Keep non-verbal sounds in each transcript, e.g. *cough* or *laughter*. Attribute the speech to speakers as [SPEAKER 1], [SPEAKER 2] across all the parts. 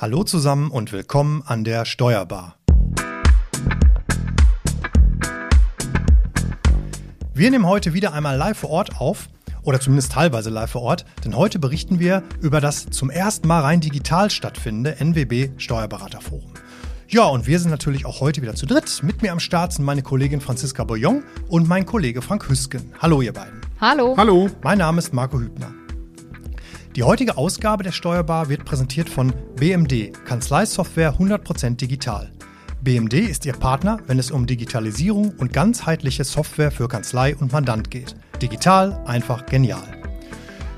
[SPEAKER 1] Hallo zusammen und willkommen an der Steuerbar. Wir nehmen heute wieder einmal live vor Ort auf, oder zumindest teilweise live vor Ort, denn heute berichten wir über das zum ersten Mal rein digital stattfindende NWB Steuerberaterforum. Ja, und wir sind natürlich auch heute wieder zu dritt. Mit mir am Start sind meine Kollegin Franziska Boyon und mein Kollege Frank Hüsken. Hallo, ihr beiden.
[SPEAKER 2] Hallo.
[SPEAKER 1] Hallo. Mein Name ist Marco Hübner. Die heutige Ausgabe der Steuerbar wird präsentiert von BMD, Kanzleisoftware 100% digital. BMD ist Ihr Partner, wenn es um Digitalisierung und ganzheitliche Software für Kanzlei und Mandant geht. Digital, einfach genial.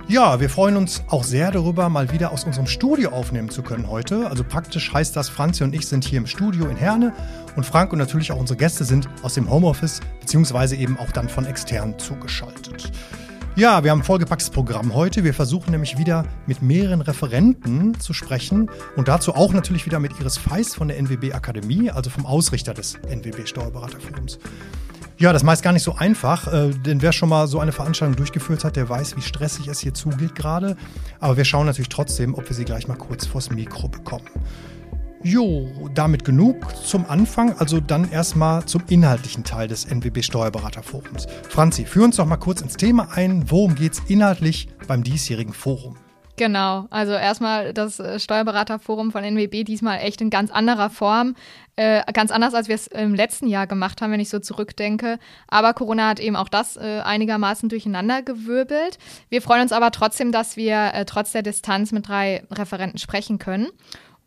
[SPEAKER 1] Ja, wir freuen uns auch sehr darüber, mal wieder aus unserem Studio aufnehmen zu können heute. Also praktisch heißt das, Franzi und ich sind hier im Studio in Herne und Frank und natürlich auch unsere Gäste sind aus dem Homeoffice beziehungsweise eben auch dann von extern zugeschaltet. Ja, wir haben ein vollgepacktes Programm heute. Wir versuchen nämlich wieder mit mehreren Referenten zu sprechen und dazu auch natürlich wieder mit Iris Feist von der NWB Akademie, also vom Ausrichter des NWB Steuerberaterforums. Ja, das meist gar nicht so einfach, äh, denn wer schon mal so eine Veranstaltung durchgeführt hat, der weiß, wie stressig es hier zugeht gerade. Aber wir schauen natürlich trotzdem, ob wir sie gleich mal kurz vors Mikro bekommen. Jo, damit genug zum Anfang. Also dann erstmal zum inhaltlichen Teil des NWB Steuerberaterforums. Franzi, führ uns doch mal kurz ins Thema ein. Worum geht es inhaltlich beim diesjährigen Forum?
[SPEAKER 2] Genau, also erstmal das äh, Steuerberaterforum von NWB diesmal echt in ganz anderer Form. Äh, ganz anders, als wir es im letzten Jahr gemacht haben, wenn ich so zurückdenke. Aber Corona hat eben auch das äh, einigermaßen durcheinander gewirbelt. Wir freuen uns aber trotzdem, dass wir äh, trotz der Distanz mit drei Referenten sprechen können.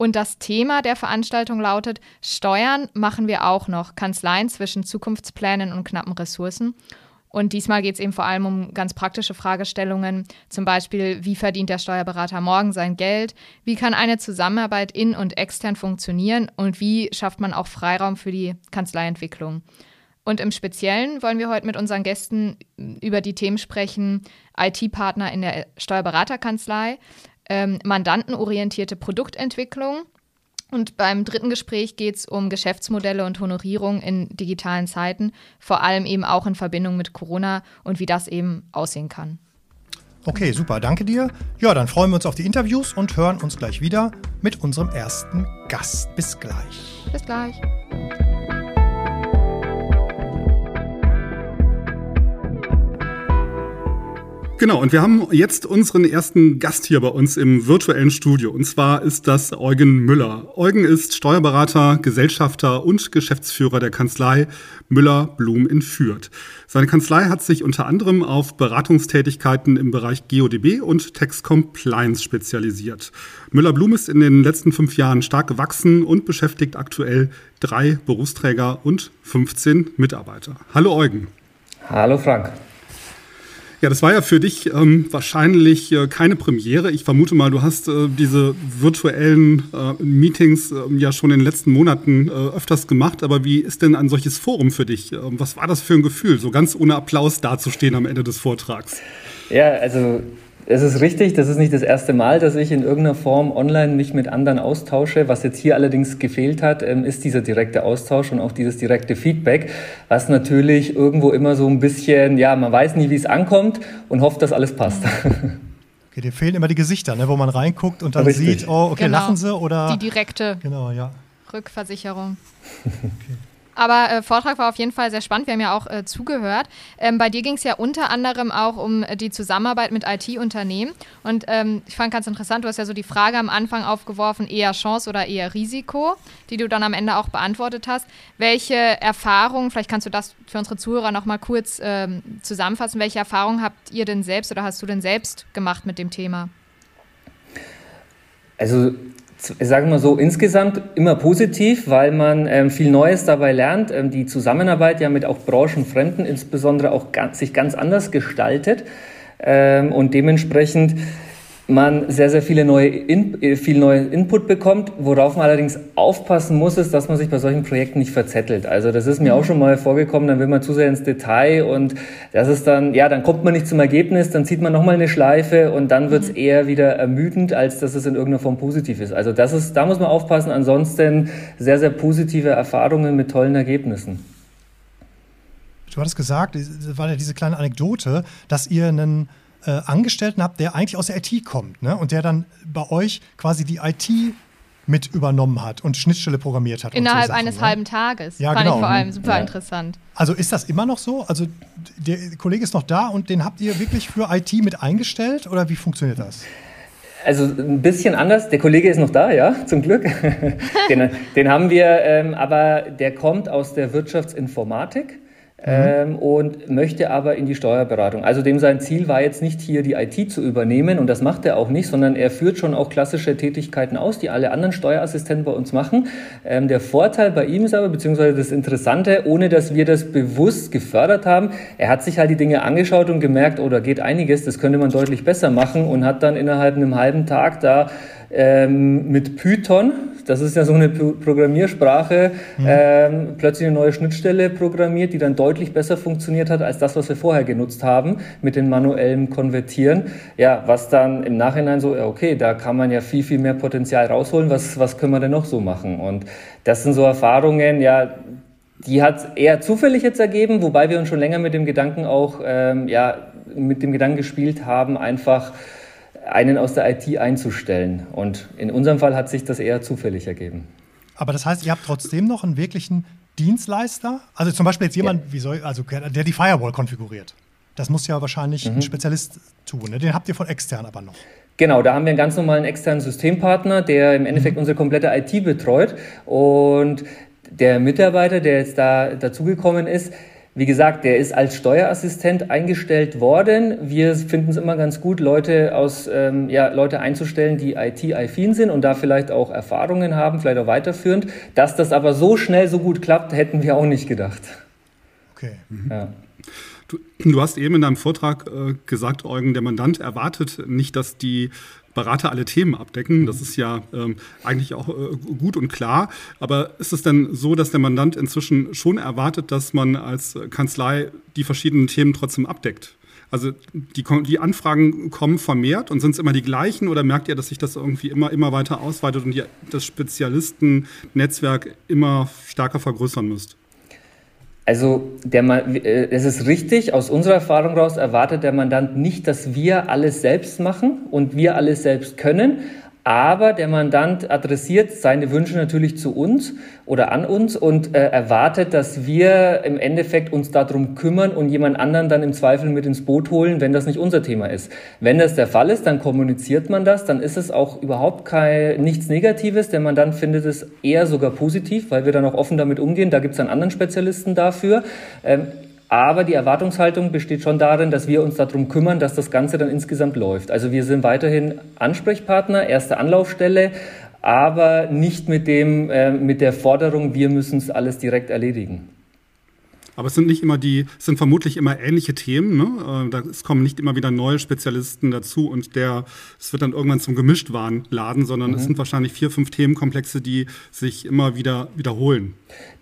[SPEAKER 2] Und das Thema der Veranstaltung lautet, Steuern machen wir auch noch, Kanzleien zwischen Zukunftsplänen und knappen Ressourcen. Und diesmal geht es eben vor allem um ganz praktische Fragestellungen, zum Beispiel, wie verdient der Steuerberater morgen sein Geld, wie kann eine Zusammenarbeit in und extern funktionieren? Und wie schafft man auch Freiraum für die Kanzleientwicklung. Und im Speziellen wollen wir heute mit unseren Gästen über die Themen sprechen, IT-Partner in der Steuerberaterkanzlei, ähm, mandantenorientierte Produktentwicklung. Und beim dritten Gespräch geht es um Geschäftsmodelle und Honorierung in digitalen Zeiten, vor allem eben auch in Verbindung mit Corona und wie das eben aussehen kann.
[SPEAKER 1] Okay, super, danke dir. Ja, dann freuen wir uns auf die Interviews und hören uns gleich wieder mit unserem ersten Gast. Bis gleich.
[SPEAKER 2] Bis gleich.
[SPEAKER 3] Genau, und wir haben jetzt unseren ersten Gast hier bei uns im virtuellen Studio. Und zwar ist das Eugen Müller. Eugen ist Steuerberater, Gesellschafter und Geschäftsführer der Kanzlei Müller-Blum in Fürth. Seine Kanzlei hat sich unter anderem auf Beratungstätigkeiten im Bereich GODB und Tax Compliance spezialisiert. Müller-Blum ist in den letzten fünf Jahren stark gewachsen und beschäftigt aktuell drei Berufsträger und 15 Mitarbeiter. Hallo Eugen.
[SPEAKER 4] Hallo Frank.
[SPEAKER 3] Ja, das war ja für dich ähm, wahrscheinlich äh, keine Premiere. Ich vermute mal, du hast äh, diese virtuellen äh, Meetings ähm, ja schon in den letzten Monaten äh, öfters gemacht. Aber wie ist denn ein solches Forum für dich? Ähm, was war das für ein Gefühl, so ganz ohne Applaus dazustehen am Ende des Vortrags?
[SPEAKER 4] Ja, also es ist richtig, das ist nicht das erste Mal, dass ich in irgendeiner Form online mich mit anderen austausche. Was jetzt hier allerdings gefehlt hat, ähm, ist dieser direkte Austausch und auch dieses direkte Feedback, was natürlich irgendwo immer so ein bisschen, ja, man weiß nie, wie es ankommt und hofft, dass alles passt. *laughs*
[SPEAKER 1] Okay, dir fehlen immer die Gesichter, ne, wo man reinguckt und dann Richtig. sieht, oh, okay, genau. lachen sie oder.
[SPEAKER 2] Die direkte
[SPEAKER 1] genau, ja.
[SPEAKER 2] Rückversicherung. Okay. Aber äh, Vortrag war auf jeden Fall sehr spannend. Wir haben ja auch äh, zugehört. Ähm, bei dir ging es ja unter anderem auch um äh, die Zusammenarbeit mit IT-Unternehmen. Und ähm, ich fand ganz interessant, du hast ja so die Frage am Anfang aufgeworfen, eher Chance oder eher Risiko, die du dann am Ende auch beantwortet hast. Welche Erfahrungen, vielleicht kannst du das für unsere Zuhörer nochmal kurz ähm, zusammenfassen, welche Erfahrungen habt ihr denn selbst oder hast du denn selbst gemacht mit dem Thema?
[SPEAKER 4] Also ich sage mal so, insgesamt immer positiv, weil man ähm, viel Neues dabei lernt. Ähm, die Zusammenarbeit ja mit auch Branchenfremden insbesondere auch ganz, sich ganz anders gestaltet. Ähm, und dementsprechend man sehr, sehr viele neue In äh, viel neuen Input bekommt. Worauf man allerdings aufpassen muss, ist, dass man sich bei solchen Projekten nicht verzettelt. Also das ist mir auch schon mal vorgekommen, dann will man zu sehr ins Detail und das ist dann, ja, dann kommt man nicht zum Ergebnis, dann zieht man nochmal eine Schleife und dann wird es mhm. eher wieder ermüdend, als dass es in irgendeiner Form positiv ist. Also das ist, da muss man aufpassen. Ansonsten sehr, sehr positive Erfahrungen mit tollen Ergebnissen.
[SPEAKER 1] Du hattest gesagt, war ja diese kleine Anekdote, dass ihr einen äh, Angestellten habt, der eigentlich aus der IT kommt ne? und der dann bei euch quasi die IT mit übernommen hat und Schnittstelle programmiert hat.
[SPEAKER 2] Innerhalb
[SPEAKER 1] so Sachen,
[SPEAKER 2] eines
[SPEAKER 1] ne?
[SPEAKER 2] halben Tages.
[SPEAKER 1] Ja,
[SPEAKER 2] Fand
[SPEAKER 1] genau.
[SPEAKER 2] ich vor allem super
[SPEAKER 4] Ja.
[SPEAKER 2] interessant.
[SPEAKER 1] Also ist das immer noch so? Also der Kollege ist noch da und den habt ihr wirklich für IT mit eingestellt oder wie funktioniert das?
[SPEAKER 4] Also ein bisschen anders. Der Kollege ist noch da, ja, zum Glück. *laughs* den, den haben wir, ähm, aber der kommt aus der Wirtschaftsinformatik. Ähm, und möchte aber in die Steuerberatung. Also dem sein Ziel war jetzt nicht hier die IT zu übernehmen und das macht er auch nicht, sondern er führt schon auch klassische Tätigkeiten aus, die alle anderen Steuerassistenten bei uns machen. Ähm, der Vorteil bei ihm ist aber, beziehungsweise das Interessante, ohne dass wir das bewusst gefördert haben, er hat sich halt die Dinge angeschaut und gemerkt, oh, da geht einiges, das könnte man deutlich besser machen und hat dann innerhalb einem halben Tag da ähm, mit Python, das ist ja so eine Pro- Programmiersprache, ähm, plötzlich eine neue Schnittstelle programmiert, die dann deutlich besser funktioniert hat als das, was wir vorher genutzt haben mit den manuellen Konvertieren. Ja, was dann im Nachhinein so, okay, da kann man ja viel, viel mehr Potenzial rausholen. Was, was können wir denn noch so machen? Und das sind so Erfahrungen, ja, die hat eher zufällig jetzt ergeben, wobei wir uns schon länger mit dem Gedanken auch, ähm, ja, mit dem Gedanken gespielt haben, einfach einen aus der IT einzustellen. Und in unserem Fall hat sich das eher zufällig ergeben.
[SPEAKER 1] Aber das heißt, ihr habt trotzdem noch einen wirklichen Dienstleister? Also zum Beispiel jetzt jemand, wie soll, also der die Firewall konfiguriert. Das muss ja wahrscheinlich
[SPEAKER 4] Mhm.
[SPEAKER 1] ein Spezialist tun. Ne? Den habt ihr von extern aber noch.
[SPEAKER 4] Genau, da haben wir einen ganz normalen externen Systempartner, der im Endeffekt unsere komplette IT betreut. Und der Mitarbeiter, der jetzt da dazugekommen ist, wie gesagt, der ist als Steuerassistent eingestellt worden. Wir finden es immer ganz gut, Leute aus, ähm, ja, Leute einzustellen, die IT-affin sind und da vielleicht auch Erfahrungen haben, vielleicht auch weiterführend. Dass das aber so schnell so gut klappt, hätten wir auch nicht gedacht.
[SPEAKER 1] Okay.
[SPEAKER 4] Ja.
[SPEAKER 3] Du, du hast eben in deinem Vortrag äh, gesagt, Eugen, der Mandant erwartet nicht, dass die Berater alle Themen abdecken. Das ist ja ähm, eigentlich auch äh, gut und klar. Aber ist es denn so, dass der Mandant inzwischen schon erwartet, dass man als Kanzlei die verschiedenen Themen trotzdem abdeckt? Also die, die Anfragen kommen vermehrt und sind es immer die gleichen oder merkt ihr, dass sich das irgendwie immer, immer weiter ausweitet und die, das Spezialistennetzwerk immer stärker vergrößern müsst?
[SPEAKER 4] Also der, äh, es ist richtig, aus unserer Erfahrung raus erwartet der Mandant nicht, dass wir alles selbst machen und wir alles selbst können, aber der Mandant adressiert seine Wünsche natürlich zu uns oder an uns und äh, erwartet, dass wir im Endeffekt uns darum kümmern und jemand anderen dann im Zweifel mit ins Boot holen, wenn das nicht unser Thema ist. Wenn das der Fall ist, dann kommuniziert man das, dann ist es auch überhaupt kein, nichts Negatives. Der Mandant findet es eher sogar positiv, weil wir dann auch offen damit umgehen. Da gibt es dann anderen Spezialisten dafür. Ähm, aber die Erwartungshaltung besteht schon darin, dass wir uns darum kümmern, dass das Ganze dann insgesamt läuft. Also wir sind weiterhin Ansprechpartner, erste Anlaufstelle, aber nicht mit, dem, äh, mit der Forderung, wir müssen es alles direkt erledigen.
[SPEAKER 3] Aber es sind nicht immer die, es sind vermutlich immer ähnliche Themen. Ne? Äh, Da, es kommen nicht immer wieder neue Spezialisten dazu und der, es wird dann irgendwann zum Gemischtwarenladen, sondern es sind wahrscheinlich vier, fünf Themenkomplexe, die sich immer wieder wiederholen.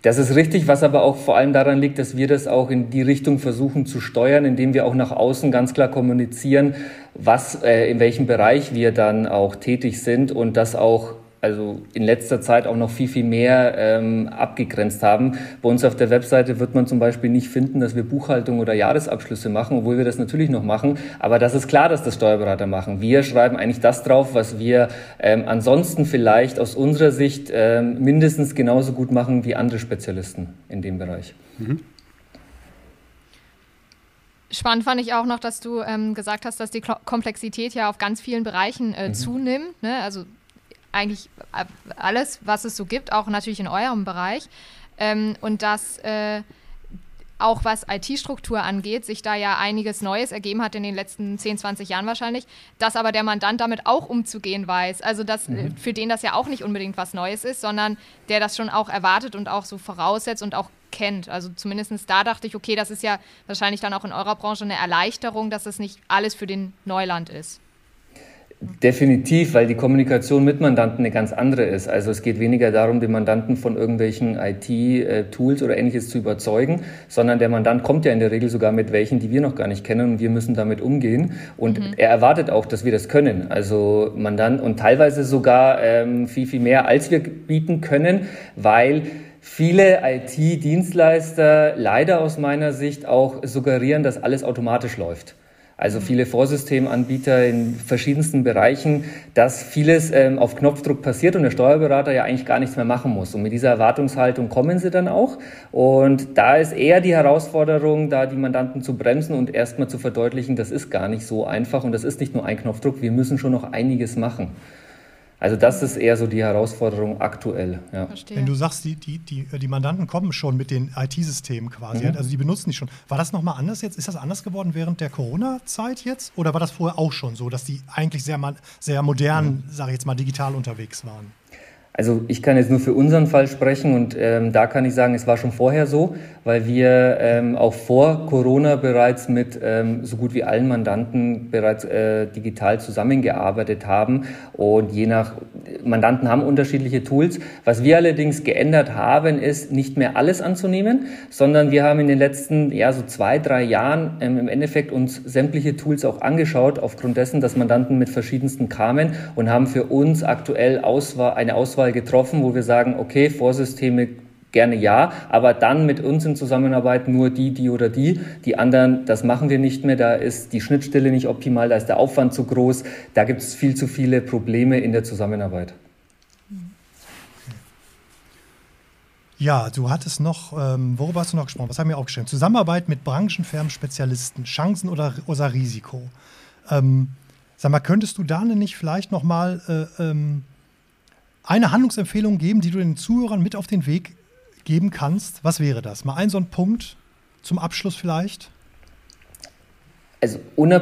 [SPEAKER 4] Das ist richtig, was aber auch vor allem daran liegt, dass wir das auch in die Richtung versuchen zu steuern, indem wir auch nach außen ganz klar kommunizieren, was, äh, in welchem Bereich wir dann auch tätig sind und das auch also in letzter Zeit auch noch viel, viel mehr ähm, abgegrenzt haben. Bei uns auf der Webseite wird man zum Beispiel nicht finden, dass wir Buchhaltung oder Jahresabschlüsse machen, obwohl wir das natürlich noch machen. Aber das ist klar, dass das Steuerberater machen. Wir schreiben eigentlich das drauf, was wir ähm, ansonsten vielleicht aus unserer Sicht ähm, mindestens genauso gut machen wie andere Spezialisten in dem Bereich.
[SPEAKER 2] Spannend fand ich auch noch, dass du ähm, gesagt hast, dass die Komplexität ja auf ganz vielen Bereichen äh, zunimmt. Ne? Also eigentlich alles, was es so gibt, auch natürlich in eurem Bereich. Ähm, und dass äh, auch was IT-Struktur angeht, sich da ja einiges Neues ergeben hat in den letzten 10, 20 Jahren wahrscheinlich, dass aber der Mandant damit auch umzugehen weiß. Also dass äh, für den das ja auch nicht unbedingt was Neues ist, sondern der das schon auch erwartet und auch so voraussetzt und auch kennt. Also zumindest da dachte ich, okay, das ist ja wahrscheinlich dann auch in eurer Branche eine Erleichterung, dass es nicht alles für den Neuland ist.
[SPEAKER 4] Definitiv, weil die Kommunikation mit Mandanten eine ganz andere ist. Also es geht weniger darum, den Mandanten von irgendwelchen IT-Tools oder ähnliches zu überzeugen, sondern der Mandant kommt ja in der Regel sogar mit welchen, die wir noch gar nicht kennen und wir müssen damit umgehen. Und er erwartet auch, dass wir das können. Also Mandant und teilweise sogar ähm, viel, viel mehr, als wir bieten können, weil viele IT-Dienstleister leider aus meiner Sicht auch suggerieren, dass alles automatisch läuft. Also viele Vorsystemanbieter in verschiedensten Bereichen, dass vieles ähm, auf Knopfdruck passiert und der Steuerberater ja eigentlich gar nichts mehr machen muss. Und mit dieser Erwartungshaltung kommen sie dann auch. Und da ist eher die Herausforderung, da die Mandanten zu bremsen und erstmal zu verdeutlichen, das ist gar nicht so einfach und das ist nicht nur ein Knopfdruck, wir müssen schon noch einiges machen. Also das ist eher so die Herausforderung aktuell. Ja.
[SPEAKER 1] Wenn du sagst, die, die, die, die Mandanten kommen schon mit den IT-Systemen quasi, mhm. also die benutzen die schon. War das nochmal anders jetzt? Ist das anders geworden während der Corona-Zeit jetzt? Oder war das vorher auch schon so, dass die eigentlich sehr, sehr modern, mhm. sage ich jetzt mal, digital unterwegs waren?
[SPEAKER 4] Also ich kann jetzt nur für unseren Fall sprechen und ähm, da kann ich sagen, es war schon vorher so, weil wir ähm, auch vor Corona bereits mit ähm, so gut wie allen Mandanten bereits äh, digital zusammengearbeitet haben und je nach Mandanten haben unterschiedliche Tools. Was wir allerdings geändert haben, ist nicht mehr alles anzunehmen, sondern wir haben in den letzten ja so zwei drei Jahren ähm, im Endeffekt uns sämtliche Tools auch angeschaut aufgrund dessen, dass Mandanten mit verschiedensten kamen und haben für uns aktuell Auswahl, eine Auswahl Auswahl getroffen, wo wir sagen, okay, Vorsysteme gerne ja, aber dann mit uns in Zusammenarbeit nur die, die oder die. Die anderen, das machen wir nicht mehr, da ist die Schnittstelle nicht optimal, da ist der Aufwand zu groß, da gibt es viel zu viele Probleme in der Zusammenarbeit.
[SPEAKER 1] Ja, du hattest noch, ähm, worüber hast du noch gesprochen? Was haben wir aufgeschrieben? Zusammenarbeit mit branchenfernten Spezialisten, Chancen oder, oder Risiko. Ähm, sag mal, könntest du da nicht vielleicht noch mal äh, ähm, eine Handlungsempfehlung geben, die du den Zuhörern mit auf den Weg geben kannst? Was wäre das? Mal ein so ein Punkt zum Abschluss vielleicht?
[SPEAKER 4] Also,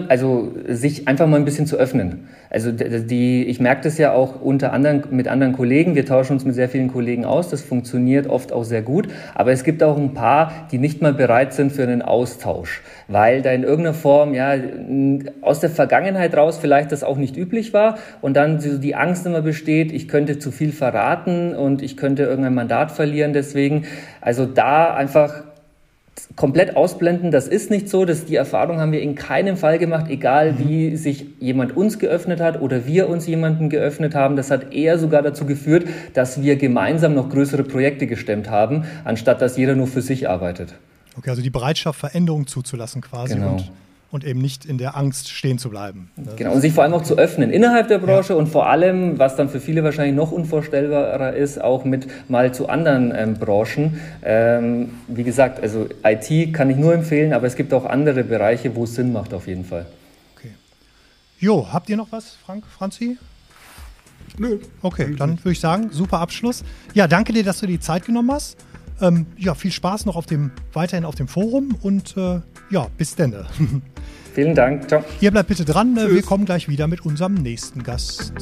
[SPEAKER 4] also sich einfach mal ein bisschen zu öffnen. Also die, ich merke das ja auch unter anderem mit anderen Kollegen. Wir tauschen uns mit sehr vielen Kollegen aus. Das funktioniert oft auch sehr gut. Aber es gibt auch ein paar, die nicht mal bereit sind für einen Austausch, weil da in irgendeiner Form ja aus der Vergangenheit raus vielleicht das auch nicht üblich war und dann so die Angst immer besteht, ich könnte zu viel verraten und ich könnte irgendein Mandat verlieren. Deswegen also da einfach komplett ausblenden. Das ist nicht so. Das, die Erfahrung haben wir in keinem Fall gemacht, egal mhm. wie sich jemand uns geöffnet hat oder wir uns jemanden geöffnet haben. Das hat eher sogar dazu geführt, dass wir gemeinsam noch größere Projekte gestemmt haben, anstatt dass jeder nur für sich arbeitet.
[SPEAKER 1] Okay, also die Bereitschaft, Veränderungen zuzulassen quasi. Genau. Und und eben nicht in der Angst stehen zu bleiben.
[SPEAKER 4] Genau, und sich vor allem auch zu öffnen innerhalb der Branche ja. und vor allem, was dann für viele wahrscheinlich noch unvorstellbarer ist, auch mit mal zu anderen ähm, Branchen. Ähm, wie gesagt, also IT kann ich nur empfehlen, aber es gibt auch andere Bereiche, wo es Sinn macht auf jeden Fall.
[SPEAKER 1] Okay. Jo, habt ihr noch was, Frank, Franzi? Nö. Okay, dann würde ich sagen, super Abschluss. Ja, danke dir, dass du die Zeit genommen hast. Ähm, ja, viel Spaß noch auf dem, weiterhin auf dem Forum und äh, ja, bis dann. *laughs*
[SPEAKER 4] Vielen Dank. Ciao.
[SPEAKER 1] Ihr bleibt bitte dran. Tschüss. Wir kommen gleich wieder mit unserem nächsten Gast.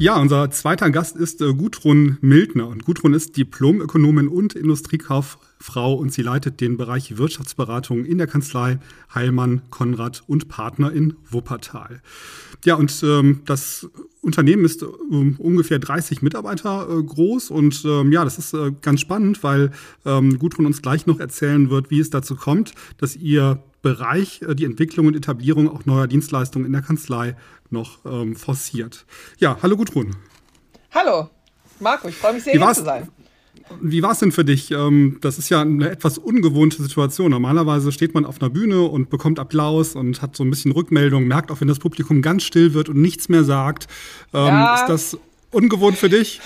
[SPEAKER 3] Ja, unser zweiter Gast ist äh, Gudrun Mildner. Und Gudrun ist Diplomökonomin und Industriekauffrau und sie leitet den Bereich Wirtschaftsberatung in der Kanzlei Heilmann, Konrad und Partner in Wuppertal. Ja, und ähm, das Unternehmen ist äh, ungefähr 30 Mitarbeiter äh, groß und ähm, ja, das ist äh, ganz spannend, weil ähm, Gudrun uns gleich noch erzählen wird, wie es dazu kommt, dass ihr Bereich äh, die Entwicklung und Etablierung auch neuer Dienstleistungen in der Kanzlei noch ähm, forciert. Ja, hallo Gudrun.
[SPEAKER 5] Hallo, Marco, ich freue mich sehr, hier zu sein.
[SPEAKER 3] Wie war es denn für dich? Ähm, das ist ja eine etwas ungewohnte Situation. Normalerweise steht man auf einer Bühne und bekommt Applaus und hat so ein bisschen Rückmeldung, merkt auch, wenn das Publikum ganz still wird und nichts mehr sagt. Ähm, ja. Ist das ungewohnt für dich?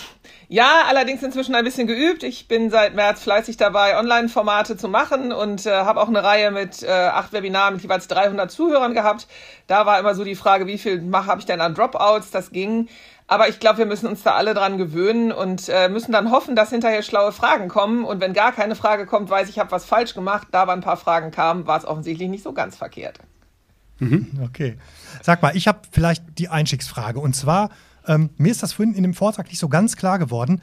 [SPEAKER 5] Ja, allerdings inzwischen ein bisschen geübt. Ich bin seit März fleißig dabei, Online-Formate zu machen und äh, habe auch eine Reihe mit äh, acht Webinaren mit jeweils 300 Zuhörern gehabt. Da war immer so die Frage, wie viel habe ich denn an Dropouts? Das ging. Aber ich glaube, wir müssen uns da alle dran gewöhnen und äh, müssen dann hoffen, dass hinterher schlaue Fragen kommen. Und wenn gar keine Frage kommt, weiß ich, habe was falsch gemacht. Da aber ein paar Fragen kamen, war es offensichtlich nicht so ganz verkehrt.
[SPEAKER 1] Mhm, okay. Sag mal, ich habe vielleicht die Einstiegsfrage. Und zwar, ähm, mir ist das vorhin in dem Vortrag nicht so ganz klar geworden.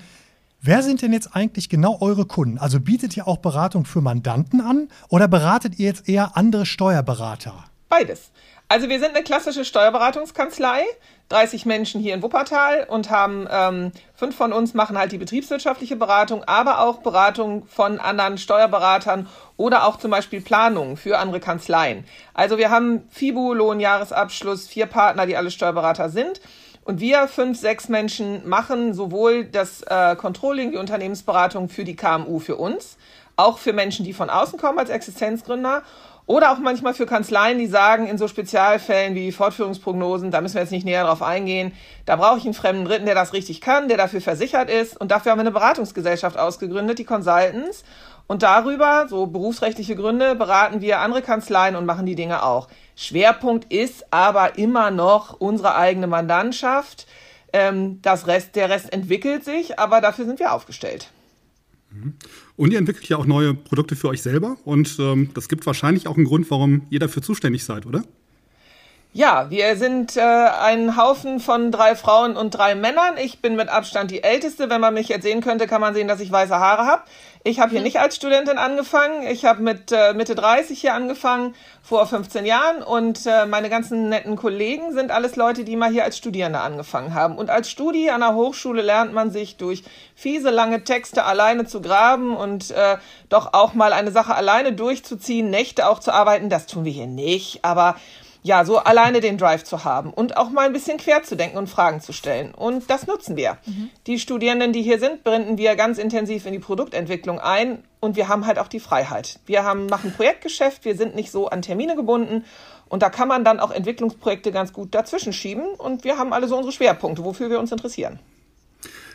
[SPEAKER 1] Wer sind denn jetzt eigentlich genau eure Kunden? Also bietet ihr auch Beratung für Mandanten an oder beratet ihr jetzt eher andere Steuerberater?
[SPEAKER 5] Beides. Also wir sind eine klassische Steuerberatungskanzlei, 30 Menschen hier in Wuppertal und haben ähm, fünf von uns machen halt die betriebswirtschaftliche Beratung, aber auch Beratung von anderen Steuerberatern oder auch zum Beispiel Planungen für andere Kanzleien. Also wir haben FIBU, Lohnjahresabschluss, vier Partner, die alle Steuerberater sind. Und wir fünf, sechs Menschen machen sowohl das äh, Controlling, die Unternehmensberatung für die KMU für uns, auch für Menschen, die von außen kommen als Existenzgründer oder auch manchmal für Kanzleien, die sagen, in so Spezialfällen wie Fortführungsprognosen, da müssen wir jetzt nicht näher drauf eingehen, da brauche ich einen fremden Dritten, der das richtig kann, der dafür versichert ist. Und dafür haben wir eine Beratungsgesellschaft ausgegründet, die Consultants. Und darüber, so berufsrechtliche Gründe, beraten wir andere Kanzleien und machen die Dinge auch. Schwerpunkt ist aber immer noch unsere eigene Mandantschaft. Ähm, das Rest, der Rest entwickelt sich, aber dafür sind wir aufgestellt.
[SPEAKER 3] Und ihr entwickelt ja auch neue Produkte für euch selber. Und ähm, das gibt wahrscheinlich auch einen Grund, warum ihr dafür zuständig seid, oder?
[SPEAKER 5] Ja, wir sind äh, ein Haufen von drei Frauen und drei Männern. Ich bin mit Abstand die Älteste. Wenn man mich jetzt sehen könnte, kann man sehen, dass ich weiße Haare habe. Ich habe hier mhm. nicht als Studentin angefangen. Ich habe mit äh, Mitte 30 hier angefangen, vor 15 Jahren. Und äh, meine ganzen netten Kollegen sind alles Leute, die mal hier als Studierende angefangen haben. Und als Studi an der Hochschule lernt man sich durch fiese, lange Texte alleine zu graben und äh, doch auch mal eine Sache alleine durchzuziehen, Nächte auch zu arbeiten. Das tun wir hier nicht. Aber ja, so alleine den Drive zu haben und auch mal ein bisschen quer zu denken und Fragen zu stellen. Und das nutzen wir. Mhm. Die Studierenden, die hier sind, binden wir ganz intensiv in die Produktentwicklung ein und wir haben halt auch die Freiheit. Wir haben, machen Projektgeschäft, wir sind nicht so an Termine gebunden und da kann man dann auch Entwicklungsprojekte ganz gut dazwischen schieben und wir haben alle so unsere Schwerpunkte, wofür wir uns interessieren.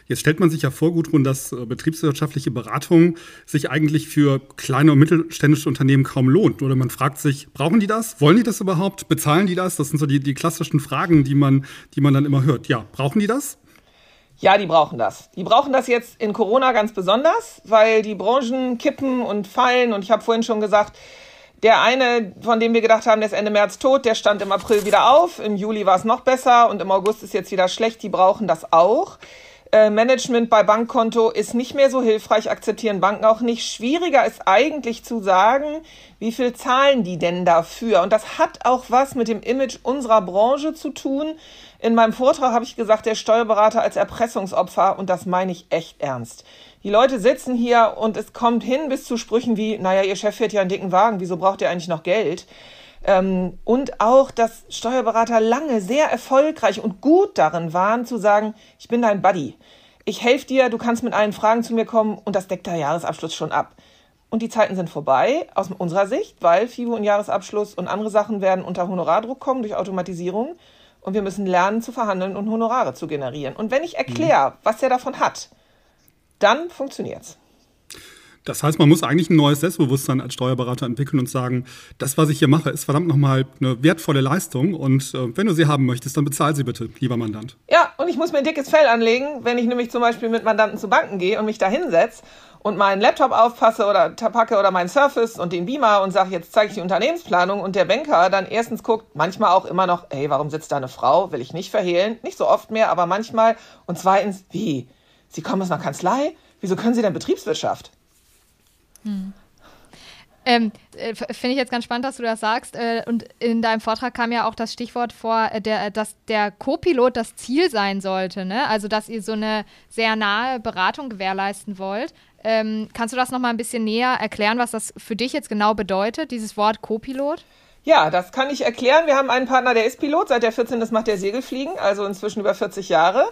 [SPEAKER 3] Jetzt stellt man sich ja vor, Gudrun, dass äh, betriebswirtschaftliche Beratung sich eigentlich für kleine und mittelständische Unternehmen kaum lohnt. Oder man fragt sich, brauchen die das? Wollen die das überhaupt? Bezahlen die das? Das sind so die, die klassischen Fragen, die man, die man dann immer hört. Ja, brauchen die das?
[SPEAKER 5] Ja, die brauchen das. Die brauchen das jetzt in Corona ganz besonders, weil die Branchen kippen und fallen. Und ich habe vorhin schon gesagt, der eine, von dem wir gedacht haben, der ist Ende März tot, der stand im April wieder auf. Im Juli war es noch besser und im August ist jetzt wieder schlecht. Die brauchen das auch. Äh, Management bei Bankkonto ist nicht mehr so hilfreich, akzeptieren Banken auch nicht. Schwieriger ist eigentlich zu sagen, wie viel zahlen die denn dafür? Und das hat auch was mit dem Image unserer Branche zu tun. In meinem Vortrag habe ich gesagt, der Steuerberater als Erpressungsopfer und das meine ich echt ernst. Die Leute sitzen hier und es kommt hin bis zu Sprüchen wie, naja, ihr Chef fährt ja einen dicken Wagen, wieso braucht ihr eigentlich noch Geld? Ähm, und auch, dass Steuerberater lange sehr erfolgreich und gut darin waren, zu sagen, ich bin dein Buddy. Ich helfe dir, du kannst mit allen Fragen zu mir kommen und das deckt der Jahresabschluss schon ab. Und die Zeiten sind vorbei aus unserer Sicht, weil FIBO und Jahresabschluss und andere Sachen werden unter Honorardruck kommen durch Automatisierung. Und wir müssen lernen zu verhandeln und Honorare zu generieren. Und wenn ich erkläre, mhm. was er davon hat, dann funktioniert's.
[SPEAKER 3] Das heißt, man muss eigentlich ein neues Selbstbewusstsein als Steuerberater entwickeln und sagen, das, was ich hier mache, ist verdammt nochmal eine wertvolle Leistung und äh, wenn du sie haben möchtest, dann bezahl sie bitte, lieber Mandant.
[SPEAKER 5] Ja, und ich muss mir ein dickes Fell anlegen, wenn ich nämlich zum Beispiel mit Mandanten zu Banken gehe und mich da hinsetze und meinen Laptop aufpasse oder packe oder meinen Surface und den Beamer und sage, jetzt zeige ich die Unternehmensplanung und der Banker dann erstens guckt, manchmal auch immer noch, hey, warum sitzt da eine Frau? Will ich nicht verhehlen. Nicht so oft mehr, aber manchmal. Und zweitens, wie? Sie kommen aus einer Kanzlei? Wieso können Sie denn Betriebswirtschaft?
[SPEAKER 2] Hm. Ähm, äh, Finde ich jetzt ganz spannend, dass du das sagst. Äh, und in deinem Vortrag kam ja auch das Stichwort vor, äh, der, dass der Co-Pilot das Ziel sein sollte. Ne? Also, dass ihr so eine sehr nahe Beratung gewährleisten wollt. Ähm, kannst du das nochmal ein bisschen näher erklären, was das für dich jetzt genau bedeutet, dieses Wort Co-Pilot?
[SPEAKER 5] Ja, das kann ich erklären. Wir haben einen Partner, der ist Pilot. Seit der 14. Das macht der Segelfliegen, also inzwischen über 40 Jahre.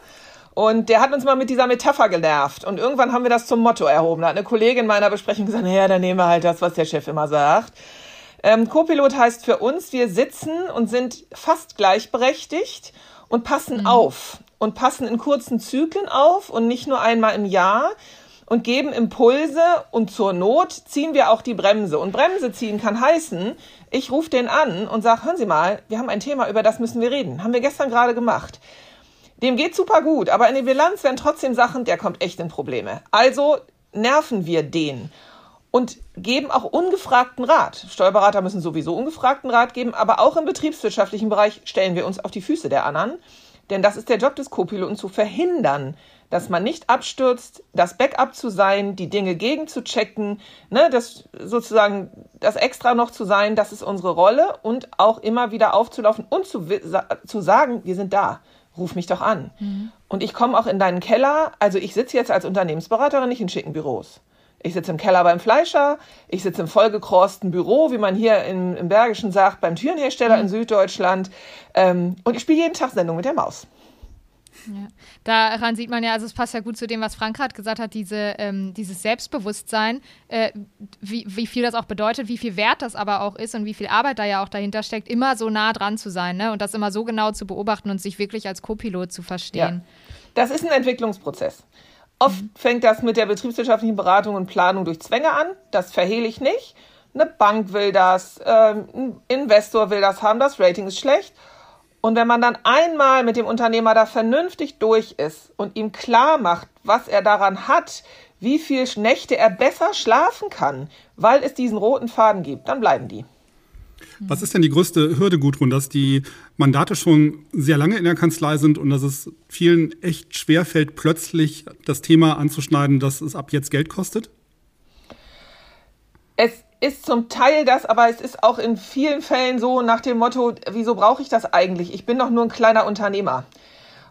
[SPEAKER 5] Und der hat uns mal mit dieser Metapher genervt. Und irgendwann haben wir das zum Motto erhoben. Da hat eine Kollegin in meiner Besprechung gesagt, naja, dann nehmen wir halt das, was der Chef immer sagt. Ähm, Co-Pilot heißt für uns, wir sitzen und sind fast gleichberechtigt und passen mhm. auf. Und passen in kurzen Zyklen auf und nicht nur einmal im Jahr und geben Impulse und zur Not ziehen wir auch die Bremse. Und Bremse ziehen kann heißen, ich rufe den an und sage, hören Sie mal, wir haben ein Thema, über das müssen wir reden. Haben wir gestern gerade gemacht. Dem geht super gut, aber in der Bilanz werden trotzdem Sachen, der kommt echt in Probleme. Also nerven wir den und geben auch ungefragten Rat. Steuerberater müssen sowieso ungefragten Rat geben, aber auch im betriebswirtschaftlichen Bereich stellen wir uns auf die Füße der anderen. Denn das ist der Job des Co-Piloten zu verhindern, dass man nicht abstürzt, das Backup zu sein, die Dinge gegen zu checken, ne, das sozusagen das extra noch zu sein, das ist unsere Rolle und auch immer wieder aufzulaufen und zu, zu sagen, wir sind da ruf mich doch an. Mhm. Und ich komme auch in deinen Keller. Also ich sitze jetzt als Unternehmensberaterin nicht in schicken Büros. Ich sitze im Keller beim Fleischer, ich sitze im vollgekrosten Büro, wie man hier im, im Bergischen sagt, beim Türenhersteller mhm. in Süddeutschland. Ähm, und ich spiele jeden Tag Sendung mit der Maus.
[SPEAKER 2] Ja. Daran sieht man ja, also es passt ja gut zu dem, was Frank gerade gesagt hat, diese, ähm, dieses Selbstbewusstsein, äh, wie, wie viel das auch bedeutet, wie viel Wert das aber auch ist und wie viel Arbeit da ja auch dahinter steckt, immer so nah dran zu sein ne? und das immer so genau zu beobachten und sich wirklich als Co-Pilot zu verstehen.
[SPEAKER 5] Ja. Das ist ein Entwicklungsprozess. Oft mhm. fängt das mit der betriebswirtschaftlichen Beratung und Planung durch Zwänge an. Das verhehle ich nicht. Eine Bank will das, ähm, ein Investor will das haben, das Rating ist schlecht. Und wenn man dann einmal mit dem Unternehmer da vernünftig durch ist und ihm klar macht, was er daran hat, wie viel Nächte er besser schlafen kann, weil es diesen roten Faden gibt, dann bleiben die.
[SPEAKER 3] Was ist denn die größte Hürde, Gudrun, dass die Mandate schon sehr lange in der Kanzlei sind und dass es vielen echt schwer fällt, plötzlich das Thema anzuschneiden, dass es ab jetzt Geld kostet?
[SPEAKER 5] Es ist zum Teil das, aber es ist auch in vielen Fällen so nach dem Motto, wieso brauche ich das eigentlich? Ich bin doch nur ein kleiner Unternehmer.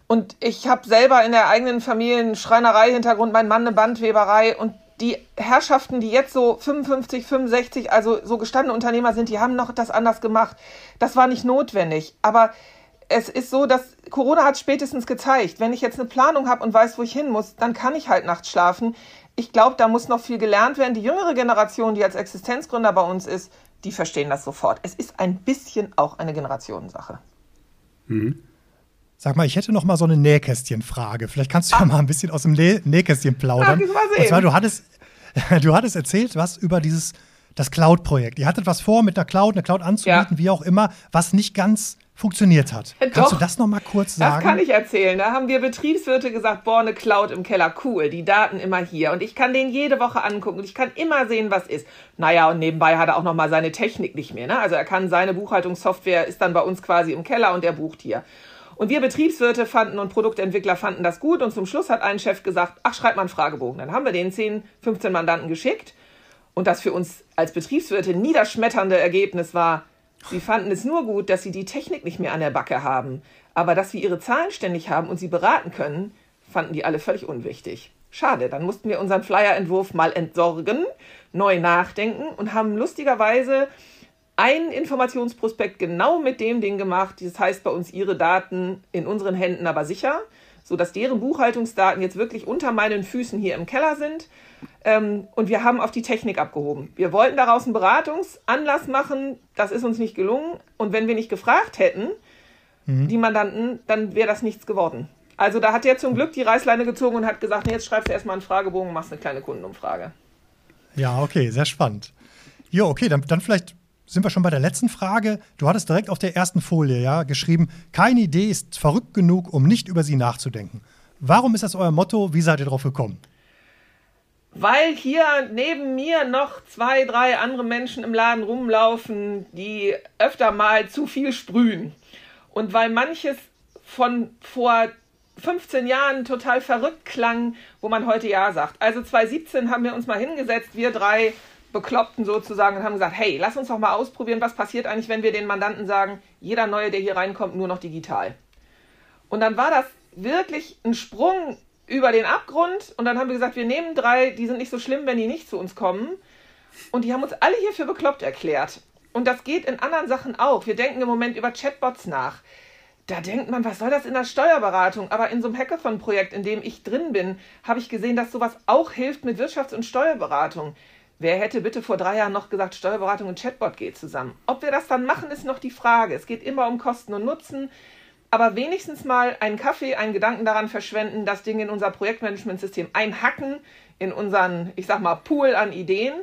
[SPEAKER 5] Und ich habe selber in der eigenen Familie einen Schreinerei-Hintergrund, mein Mann eine Bandweberei und die Herrschaften, die jetzt so 55, 65, also so gestandene Unternehmer sind, die haben noch das anders gemacht. Das war nicht notwendig. Aber es ist so, dass Corona hat spätestens gezeigt, wenn ich jetzt eine Planung habe und weiß, wo ich hin muss, dann kann ich halt nachts schlafen ich glaube, da muss noch viel gelernt werden. Die jüngere Generation, die als Existenzgründer bei uns ist, die verstehen das sofort. Es ist ein bisschen auch eine Generationensache.
[SPEAKER 1] Mhm. Sag mal, ich hätte noch mal so eine Nähkästchenfrage. Vielleicht kannst du ah. ja mal ein bisschen aus dem Nä Nähkästchen plaudern. Ach, Und zwar, du hattest, *laughs* du hattest erzählt was über dieses das Cloud-Projekt. Ihr hattet was vor, mit einer Cloud, eine Cloud anzubieten, ja. wie auch immer, was nicht ganz funktioniert hat. Doch, Kannst du das noch mal kurz sagen?
[SPEAKER 5] Das kann ich erzählen. Da haben wir Betriebswirte gesagt, boah, eine Cloud im Keller, cool, die Daten immer hier. Und ich kann den jede Woche angucken und ich kann immer sehen, was ist. Naja, und nebenbei hat er auch noch mal seine Technik nicht mehr. Ne? Also er kann seine Buchhaltungssoftware, ist dann bei uns quasi im Keller und er bucht hier. Und wir Betriebswirte fanden und Produktentwickler fanden das gut. Und zum Schluss hat ein Chef gesagt, ach, schreib mal einen Fragebogen. Dann haben wir den 10, 15 Mandanten geschickt. Und das für uns als Betriebswirte niederschmetternde Ergebnis war, Sie fanden es nur gut, dass sie die Technik nicht mehr an der Backe haben, aber dass wir ihre Zahlen ständig haben und sie beraten können, fanden die alle völlig unwichtig. Schade, dann mussten wir unseren Flyer-Entwurf mal entsorgen, neu nachdenken und haben lustigerweise einen Informationsprospekt genau mit dem Ding gemacht. Das heißt bei uns ihre Daten in unseren Händen aber sicher, sodass deren Buchhaltungsdaten jetzt wirklich unter meinen Füßen hier im Keller sind ähm, und wir haben auf die Technik abgehoben. Wir wollten daraus einen Beratungsanlass machen. Das ist uns nicht gelungen. Und wenn wir nicht gefragt hätten, mhm. die Mandanten, dann wäre das nichts geworden. Also da hat er zum Glück die Reißleine gezogen und hat gesagt, nee, jetzt schreibst du erstmal einen Fragebogen und machst eine kleine Kundenumfrage.
[SPEAKER 1] Ja, okay, sehr spannend. Ja, okay, dann, dann vielleicht sind wir schon bei der letzten Frage. Du hattest direkt auf der ersten Folie ja geschrieben, keine Idee ist verrückt genug, um nicht über sie nachzudenken. Warum ist das euer Motto? Wie seid ihr darauf gekommen?
[SPEAKER 5] Weil hier neben mir noch zwei, drei andere Menschen im Laden rumlaufen, die öfter mal zu viel sprühen. Und weil manches von vor 15 Jahren total verrückt klang, wo man heute Ja sagt. Also 2017 haben wir uns mal hingesetzt, wir drei Bekloppten sozusagen, und haben gesagt, hey, lass uns doch mal ausprobieren, was passiert eigentlich, wenn wir den Mandanten sagen, jeder Neue, der hier reinkommt, nur noch digital. Und dann war das wirklich ein Sprung über den Abgrund und dann haben wir gesagt, wir nehmen drei, die sind nicht so schlimm, wenn die nicht zu uns kommen. Und die haben uns alle hier für bekloppt erklärt. Und das geht in anderen Sachen auch. Wir denken im Moment über Chatbots nach. Da denkt man, was soll das in der Steuerberatung? Aber in so einem Hackathon-Projekt, in dem ich drin bin, habe ich gesehen, dass sowas auch hilft mit Wirtschafts- und Steuerberatung. Wer hätte bitte vor drei Jahren noch gesagt, Steuerberatung und Chatbot geht zusammen? Ob wir das dann machen, ist noch die Frage. Es geht immer um Kosten und Nutzen aber wenigstens mal einen Kaffee, einen Gedanken daran verschwenden, das Ding in unser Projektmanagementsystem einhacken, in unseren, ich sag mal, Pool an Ideen